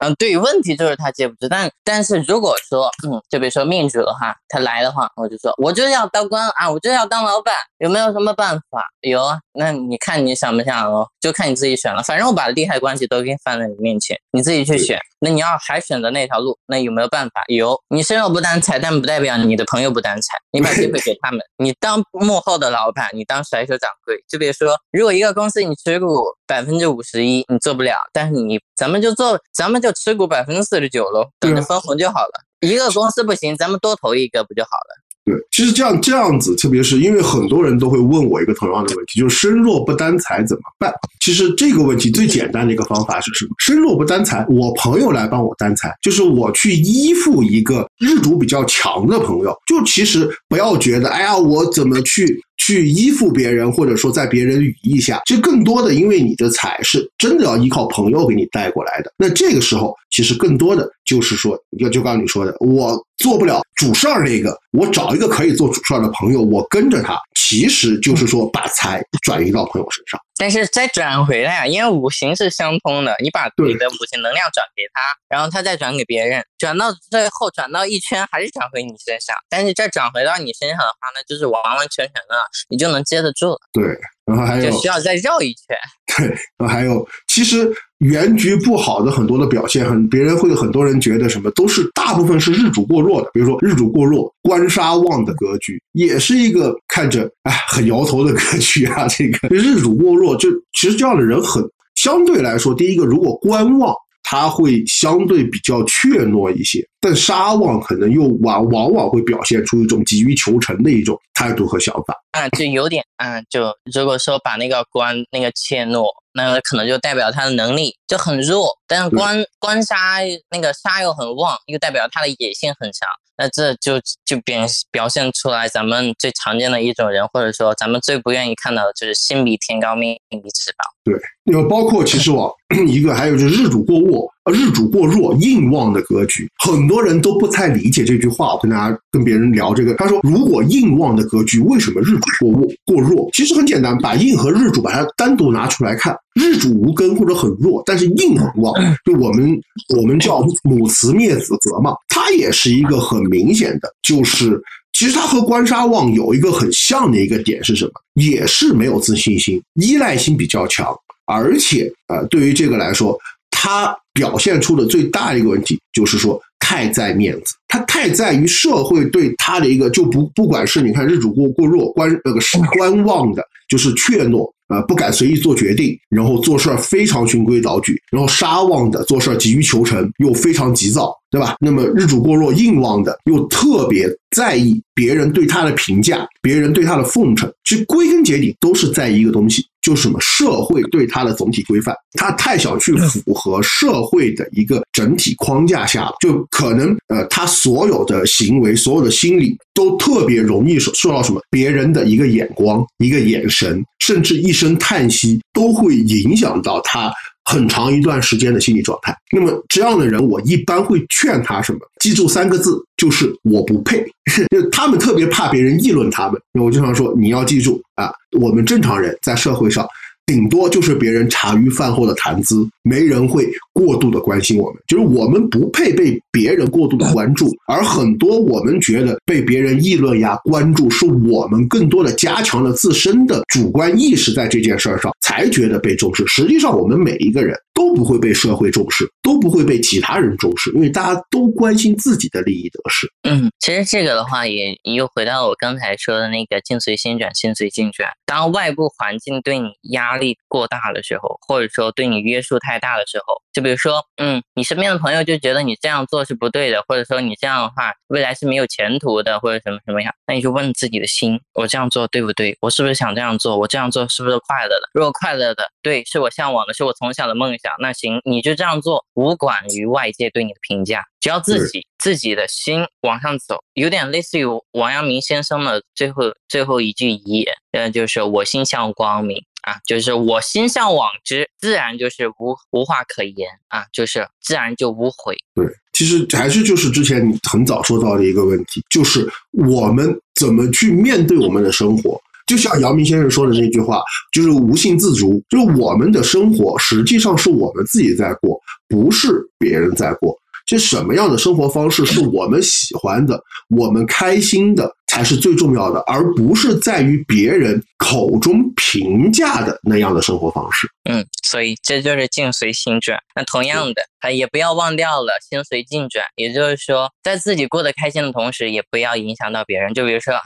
嗯，对，问题就是他接不住。但但是如果说，嗯，就比如说命主的话，他来的话，我就说，我就要当官啊，我就要当老板，有没有什么办法？有啊，那你看你想不想哦？就看你自己选了。反正我把利害关系都给你放在你面前，你自己去选。那你要还选择那条路，那有没有办法？有，你身上不担财，但不代表你的朋友不担财。你把机会给他们，你当幕后的老板，你当甩手掌柜。就比如说，如果一个公司你持股百分之五十一，你做不了，但是你咱们就做，咱们就持股百分之四十九喽，等着分红就好了。一个公司不行，咱们多投一个不就好了？对，其实这样这样子，特别是因为很多人都会问我一个同样的问题，就是身弱不担财怎么办？其实这个问题最简单的一个方法是什么？身弱不担财，我朋友来帮我担财，就是我去依附一个日主比较强的朋友。就其实不要觉得，哎呀，我怎么去？去依附别人，或者说在别人羽翼下，其实更多的因为你的财是真的要依靠朋友给你带过来的。那这个时候，其实更多的就是说，就就刚刚你说的，我做不了主事儿那个，我找一个可以做主事儿的朋友，我跟着他，其实就是说把财转移到朋友身上。但是再转回来啊，因为五行是相通的，你把对你的五行能量转给他，然后他再转给别人，转到最后转到一圈还是转回你身上。但是这转回到你身上的话，那就是完完全全的，你就能接得住了，对，然后还有就需要再绕一圈。对，然后还有，其实原局不好的很多的表现，很别人会有很多人觉得什么都是大部分是日主过弱的，比如说日主过弱、官杀旺的格局，也是一个看着哎很摇头的格局啊。这个 日主过弱，就其实这样的人很相对来说，第一个如果官旺。他会相对比较怯懦一些，但沙旺可能又往往往会表现出一种急于求成的一种态度和想法。啊，就有点，啊，就如果说把那个官那个怯懦，那可能就代表他的能力就很弱，但是官官杀那个杀又很旺，又代表他的野心很强，那这就就表表现出来咱们最常见的一种人，或者说咱们最不愿意看到的就是心比天高，命比纸薄。对，有包括其实我 一个还有就是日主过弱，呃，日主过弱硬旺的格局，很多人都不太理解这句话。我跟大家跟别人聊这个，他说如果硬旺的格局为什么日主过弱过弱？其实很简单，把硬和日主把它单独拿出来看，日主无根或者很弱，但是硬很旺，就我们我们叫母慈灭子泽嘛，它也是一个很明显的，就是。其实他和官杀旺有一个很像的一个点是什么？也是没有自信心，依赖性比较强，而且呃，对于这个来说，他表现出的最大一个问题就是说太在面子，他太在于社会对他的一个就不不管是你看日主过过弱，观那个是观望的，就是怯懦。呃，不敢随意做决定，然后做事儿非常循规蹈矩，然后杀旺的做事儿急于求成，又非常急躁，对吧？那么日主过弱硬旺的，又特别在意别人对他的评价，别人对他的奉承，其实归根结底都是在意一个东西，就是什么社会对他的总体规范，他太想去符合社会的一个整体框架下，就可能呃，他所有的行为、所有的心理都特别容易受受到什么别人的一个眼光、一个眼神。甚至一声叹息都会影响到他很长一段时间的心理状态。那么这样的人，我一般会劝他什么？记住三个字，就是我不配。就他们特别怕别人议论他们。那我经常说，你要记住啊，我们正常人在社会上。顶多就是别人茶余饭后的谈资，没人会过度的关心我们，就是我们不配被别人过度的关注，而很多我们觉得被别人议论呀、关注，是我们更多的加强了自身的主观意识在这件事儿上，还觉得被重视。实际上，我们每一个人都不会被社会重视，都不会被其他人重视，因为大家都关心自己的利益得失。嗯，其实这个的话，也又回到我刚才说的那个境随心转，心随境转。当外部环境对你压力过大的时候，或者说对你约束太大的时候，就比如说，嗯，你身边的朋友就觉得你这样做是不对的，或者说你这样的话未来是没有前途的，或者什么什么样，那你就问自己的心，我这样做对不对？我是不是想这样做？我这样做是不是快乐的？如果快乐的，对，是我向往的，是我从小的梦想，那行，你就这样做，无管于外界对你的评价，只要自己自己的心往上走，有点类似于王阳明先生的最后最后一句遗言，呃，就是我心向光明。啊，就是我心向往之，自然就是无无话可言啊，就是自然就无悔。对，其实还是就是之前你很早说到的一个问题，就是我们怎么去面对我们的生活。就像姚明先生说的那句话，就是无性自足，就是我们的生活实际上是我们自己在过，不是别人在过。这什么样的生活方式是我们喜欢的，我们开心的？才是最重要的，而不是在于别人口中评价的那样的生活方式。嗯，所以这就是境随心转。那同样的，啊，也不要忘掉了心随境转。也就是说，在自己过得开心的同时，也不要影响到别人。就比如说啊，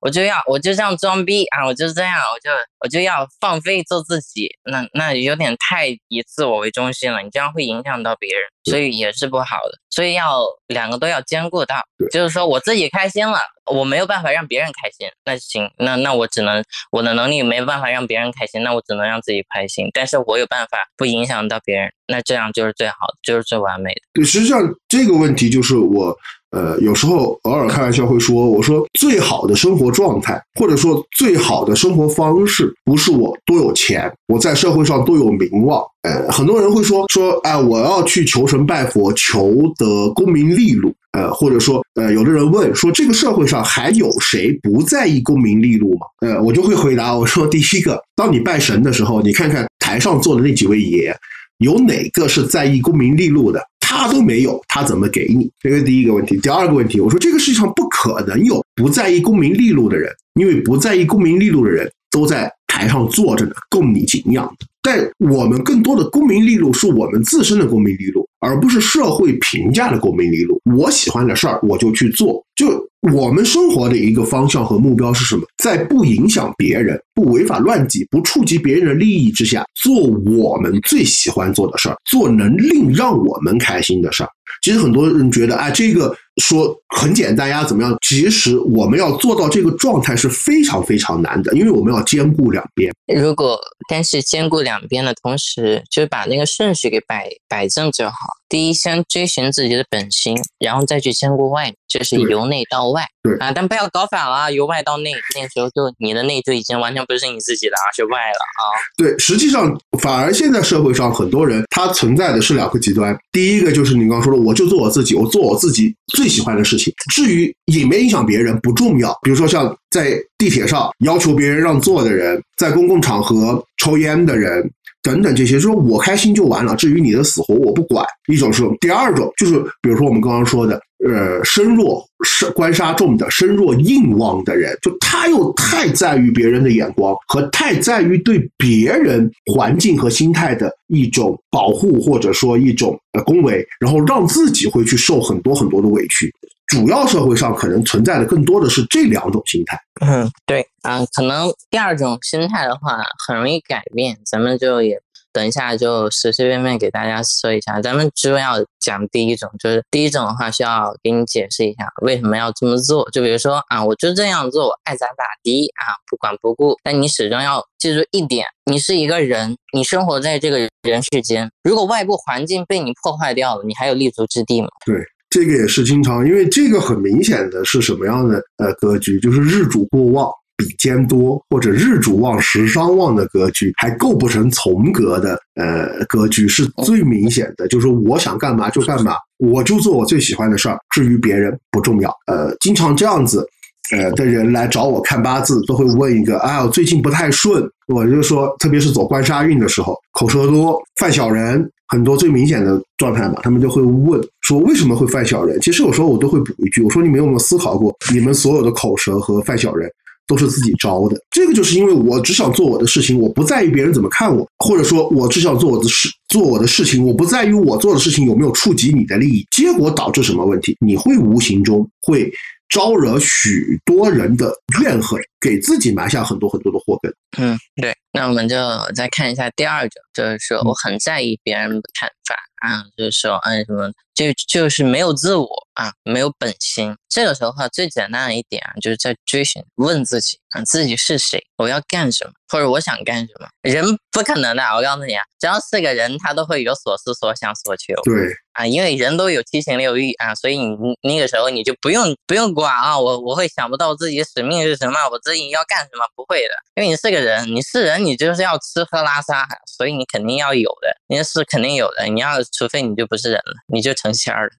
我就要我就这样装逼啊，我就这样，我就我就要放飞做自己。那那有点太以自我为中心了，你这样会影响到别人，所以也是不好的。所以要两个都要兼顾到，就是说我自己开心了。我没有办法让别人开心，那行，那那我只能我的能力没办法让别人开心，那我只能让自己开心。但是我有办法不影响到别人，那这样就是最好的，就是最完美的。对，实际上这个问题就是我。呃，有时候偶尔开玩笑会说，我说最好的生活状态，或者说最好的生活方式，不是我多有钱，我在社会上多有名望。呃，很多人会说说，哎，我要去求神拜佛，求得功名利禄。呃，或者说，呃，有的人问说，这个社会上还有谁不在意功名利禄吗？呃，我就会回答我说，第一个，当你拜神的时候，你看看台上坐的那几位爷，有哪个是在意功名利禄的？他都没有，他怎么给你？这个第一个问题。第二个问题，我说这个世界上不可能有不在意功名利禄的人，因为不在意功名利禄的人都在台上坐着呢，供你敬仰的。但我们更多的功名利禄是我们自身的功名利禄，而不是社会评价的功名利禄。我喜欢的事儿，我就去做。就我们生活的一个方向和目标是什么？在不影响别人、不违法乱纪、不触及别人的利益之下，做我们最喜欢做的事儿，做能令让我们开心的事儿。其实很多人觉得，哎，这个说很简单呀，怎么样？其实我们要做到这个状态是非常非常难的，因为我们要兼顾两边。如果但是兼顾两边的同时，就把那个顺序给摆摆正就好。第一，先追寻自己的本心，然后再去兼顾外，就是由内到外。对啊，但不要搞反了，由外到内，那时候就你的内就已经完全不是你自己的，而是外了啊。对，实际上反而现在社会上很多人，他存在的是两个极端。第一个就是你刚刚说的，我就做我自己，我做我自己最喜欢的事情，至于影没影响别人不重要。比如说像在地铁上要求别人让座的人，在公共场合抽烟的人。等等这些，说我开心就完了，至于你的死活我不管。一种是，第二种就是，比如说我们刚刚说的，呃，身弱、是官杀重的、身弱硬旺的人，就他又太在于别人的眼光和太在于对别人环境和心态的一种保护，或者说一种呃恭维，然后让自己会去受很多很多的委屈。主要社会上可能存在的更多的是这两种心态。嗯，对，啊，可能第二种心态的话很容易改变，咱们就也等一下就随随便便给大家说一下。咱们主要讲第一种，就是第一种的话需要给你解释一下为什么要这么做。就比如说啊，我就这样做，爱咋咋地啊，不管不顾。但你始终要记住一点，你是一个人，你生活在这个人世间，如果外部环境被你破坏掉了，你还有立足之地吗？对。这个也是经常，因为这个很明显的是什么样的呃格局，就是日主过旺比肩多，或者日主旺食伤旺的格局，还构不成从格的呃格局，是最明显的。就是我想干嘛就干嘛，我就做我最喜欢的事儿，至于别人不重要。呃，经常这样子呃的人来找我看八字，都会问一个：啊，我最近不太顺。我就说，特别是走官杀运的时候，口舌多，犯小人。很多最明显的状态嘛，他们就会问说为什么会犯小人？其实有时候我都会补一句，我说你们有没有思考过，你们所有的口舌和犯小人都是自己招的。这个就是因为我只想做我的事情，我不在意别人怎么看我，或者说我只想做我的事，做我的事情，我不在于我做的事情有没有触及你的利益。结果导致什么问题？你会无形中会招惹许多人的怨恨，给自己埋下很多很多的祸根。嗯，对。那我们就再看一下第二种，就是说我很在意别人的看法啊，就是说，嗯，什么，就就是没有自我啊，没有本心。这个时候话，最简单的一点啊，就是在追寻，问自己啊，自己是谁，我要干什么，或者我想干什么。人不可能的，我告诉你啊，只要是个人，他都会有所思所想所求。对。啊，因为人都有七情六欲啊，所以你那个时候你就不用不用管啊，我我会想不到自己使命是什么，我自己要干什么，不会的，因为你是个人，你是人，你就是要吃喝拉撒，所以你肯定要有的，你是肯定有的，你要除非你就不是人了，你就成仙了。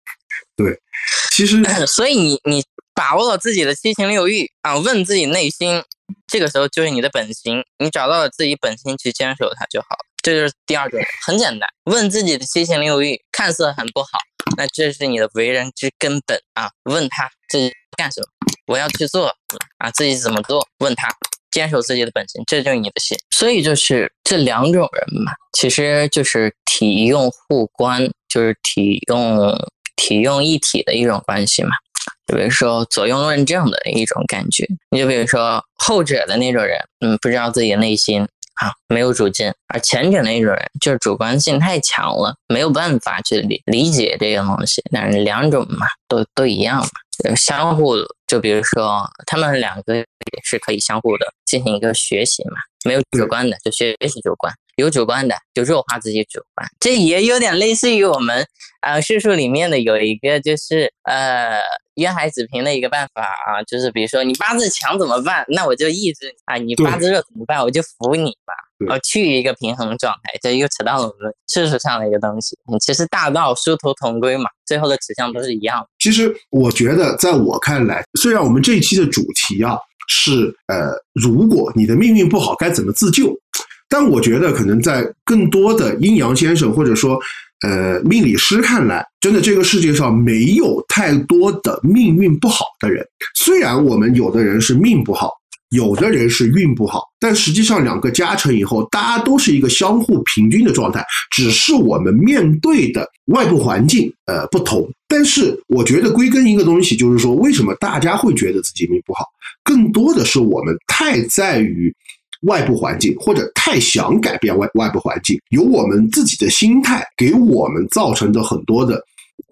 对，其实所以你你把握了自己的七情六欲啊，问自己内心，这个时候就是你的本心，你找到了自己本心去坚守它就好了。这就是第二种，很简单，问自己的七情六欲，看似很不好，那这是你的为人之根本啊。问他自己干什么，我要去做啊，自己怎么做？问他，坚守自己的本心，这就是你的心。所以就是这两种人嘛，其实就是体用互关，就是体用体用一体的一种关系嘛。就比如说左右论证的一种感觉，你就比如说后者的那种人，嗯，不知道自己的内心。啊，没有主见，而前者那种人就是主观性太强了，没有办法去理理解这个东西。但是两种嘛，都都一样嘛，就相互就比如说他们两个也是可以相互的进行一个学习嘛，没有主观的就学习主观，有主观的，就弱化自己主观。这也有点类似于我们呃叙述里面的有一个就是呃约海子平的一个办法啊，就是比如说你八字强怎么办？那我就抑制你啊，你八字弱怎么办？我就服你吧。哦，去一个平衡状态，这又扯到了我们事实上的一个东西。其实大道殊途同归嘛，最后的指向都是一样。其实我觉得，在我看来，虽然我们这一期的主题啊是呃，如果你的命运不好该怎么自救，但我觉得可能在更多的阴阳先生或者说呃命理师看来，真的这个世界上没有太多的命运不好的人。虽然我们有的人是命不好。有的人是运不好，但实际上两个加成以后，大家都是一个相互平均的状态，只是我们面对的外部环境呃不同。但是我觉得归根一个东西，就是说为什么大家会觉得自己命不好，更多的是我们太在于外部环境，或者太想改变外外部环境，由我们自己的心态给我们造成的很多的。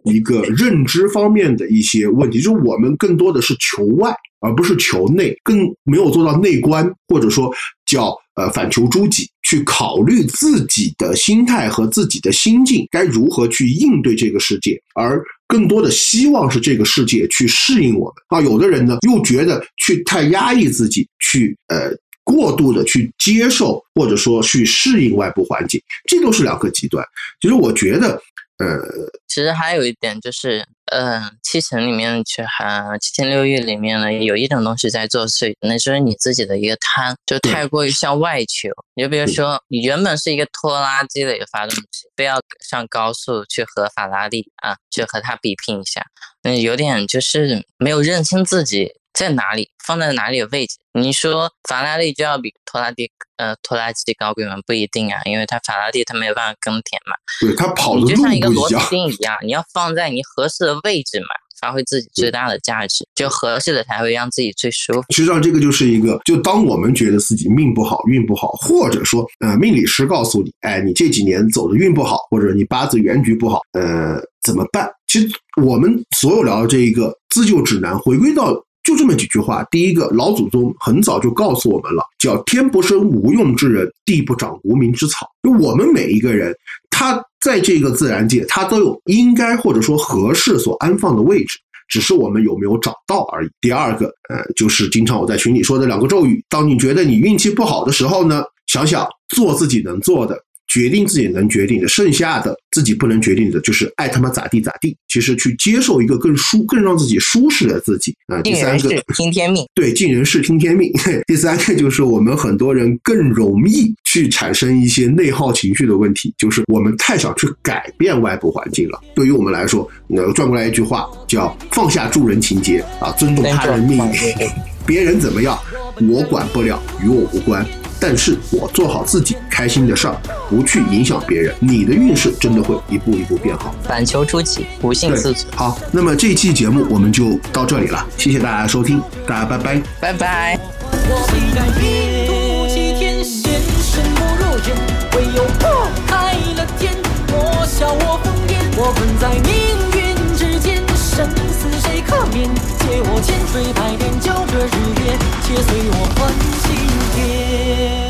一个认知方面的一些问题，就是我们更多的是求外，而不是求内，更没有做到内观，或者说叫呃反求诸己，去考虑自己的心态和自己的心境该如何去应对这个世界，而更多的希望是这个世界去适应我们啊。有的人呢又觉得去太压抑自己，去呃过度的去接受或者说去适应外部环境，这都是两个极端。其实我觉得。呃，其实还有一点就是，嗯，七情里面去还，七情六欲里面呢，有一种东西在作祟，那就是你自己的一个贪，就太过于向外求。你就比如说，你原本是一个拖拉机的一个发动机，非要上高速去和法拉利啊，去和它比拼一下，嗯，有点就是没有认清自己。在哪里放在哪里的位置？你说法拉利就要比拖拉机呃拖拉机高贵吗？不一定啊，因为它法拉利它没有办法耕田嘛。对，它跑的路就像一个螺丝钉一样，你要放在你合适的位置嘛，发挥自己最大的价值，就合适的才会让自己最舒服。实际上，这个就是一个，就当我们觉得自己命不好、运不好，或者说呃命理师告诉你，哎，你这几年走的运不好，或者你八字原局不好，呃，怎么办？其实我们所有聊的这一个自救指南，回归到。就这么几句话。第一个，老祖宗很早就告诉我们了，叫“天不生无用之人，地不长无名之草”。就我们每一个人，他在这个自然界，他都有应该或者说合适所安放的位置，只是我们有没有找到而已。第二个，呃，就是经常我在群里说的两个咒语。当你觉得你运气不好的时候呢，想想做自己能做的。决定自己能决定的，剩下的自己不能决定的，就是爱他妈咋地咋地。其实去接受一个更舒、更让自己舒适的自己啊。第三个，听天命。对，尽人事听天命。第三个就是我们很多人更容易去产生一些内耗情绪的问题，就是我们太想去改变外部环境了。对于我们来说，呃，转过来一句话叫放下助人情节啊，尊重他人命运，别人怎么样我管不了，与我无关。但是我做好自己开心的事儿，不去影响别人，你的运势真的会一步一步变好。反求诸己，不信自足。好，那么这期节目我们就到这里了，谢谢大家收听，大家拜拜，拜拜。唯有破开了天，我笑我。何借我千锤百炼教这日月且随我换新天。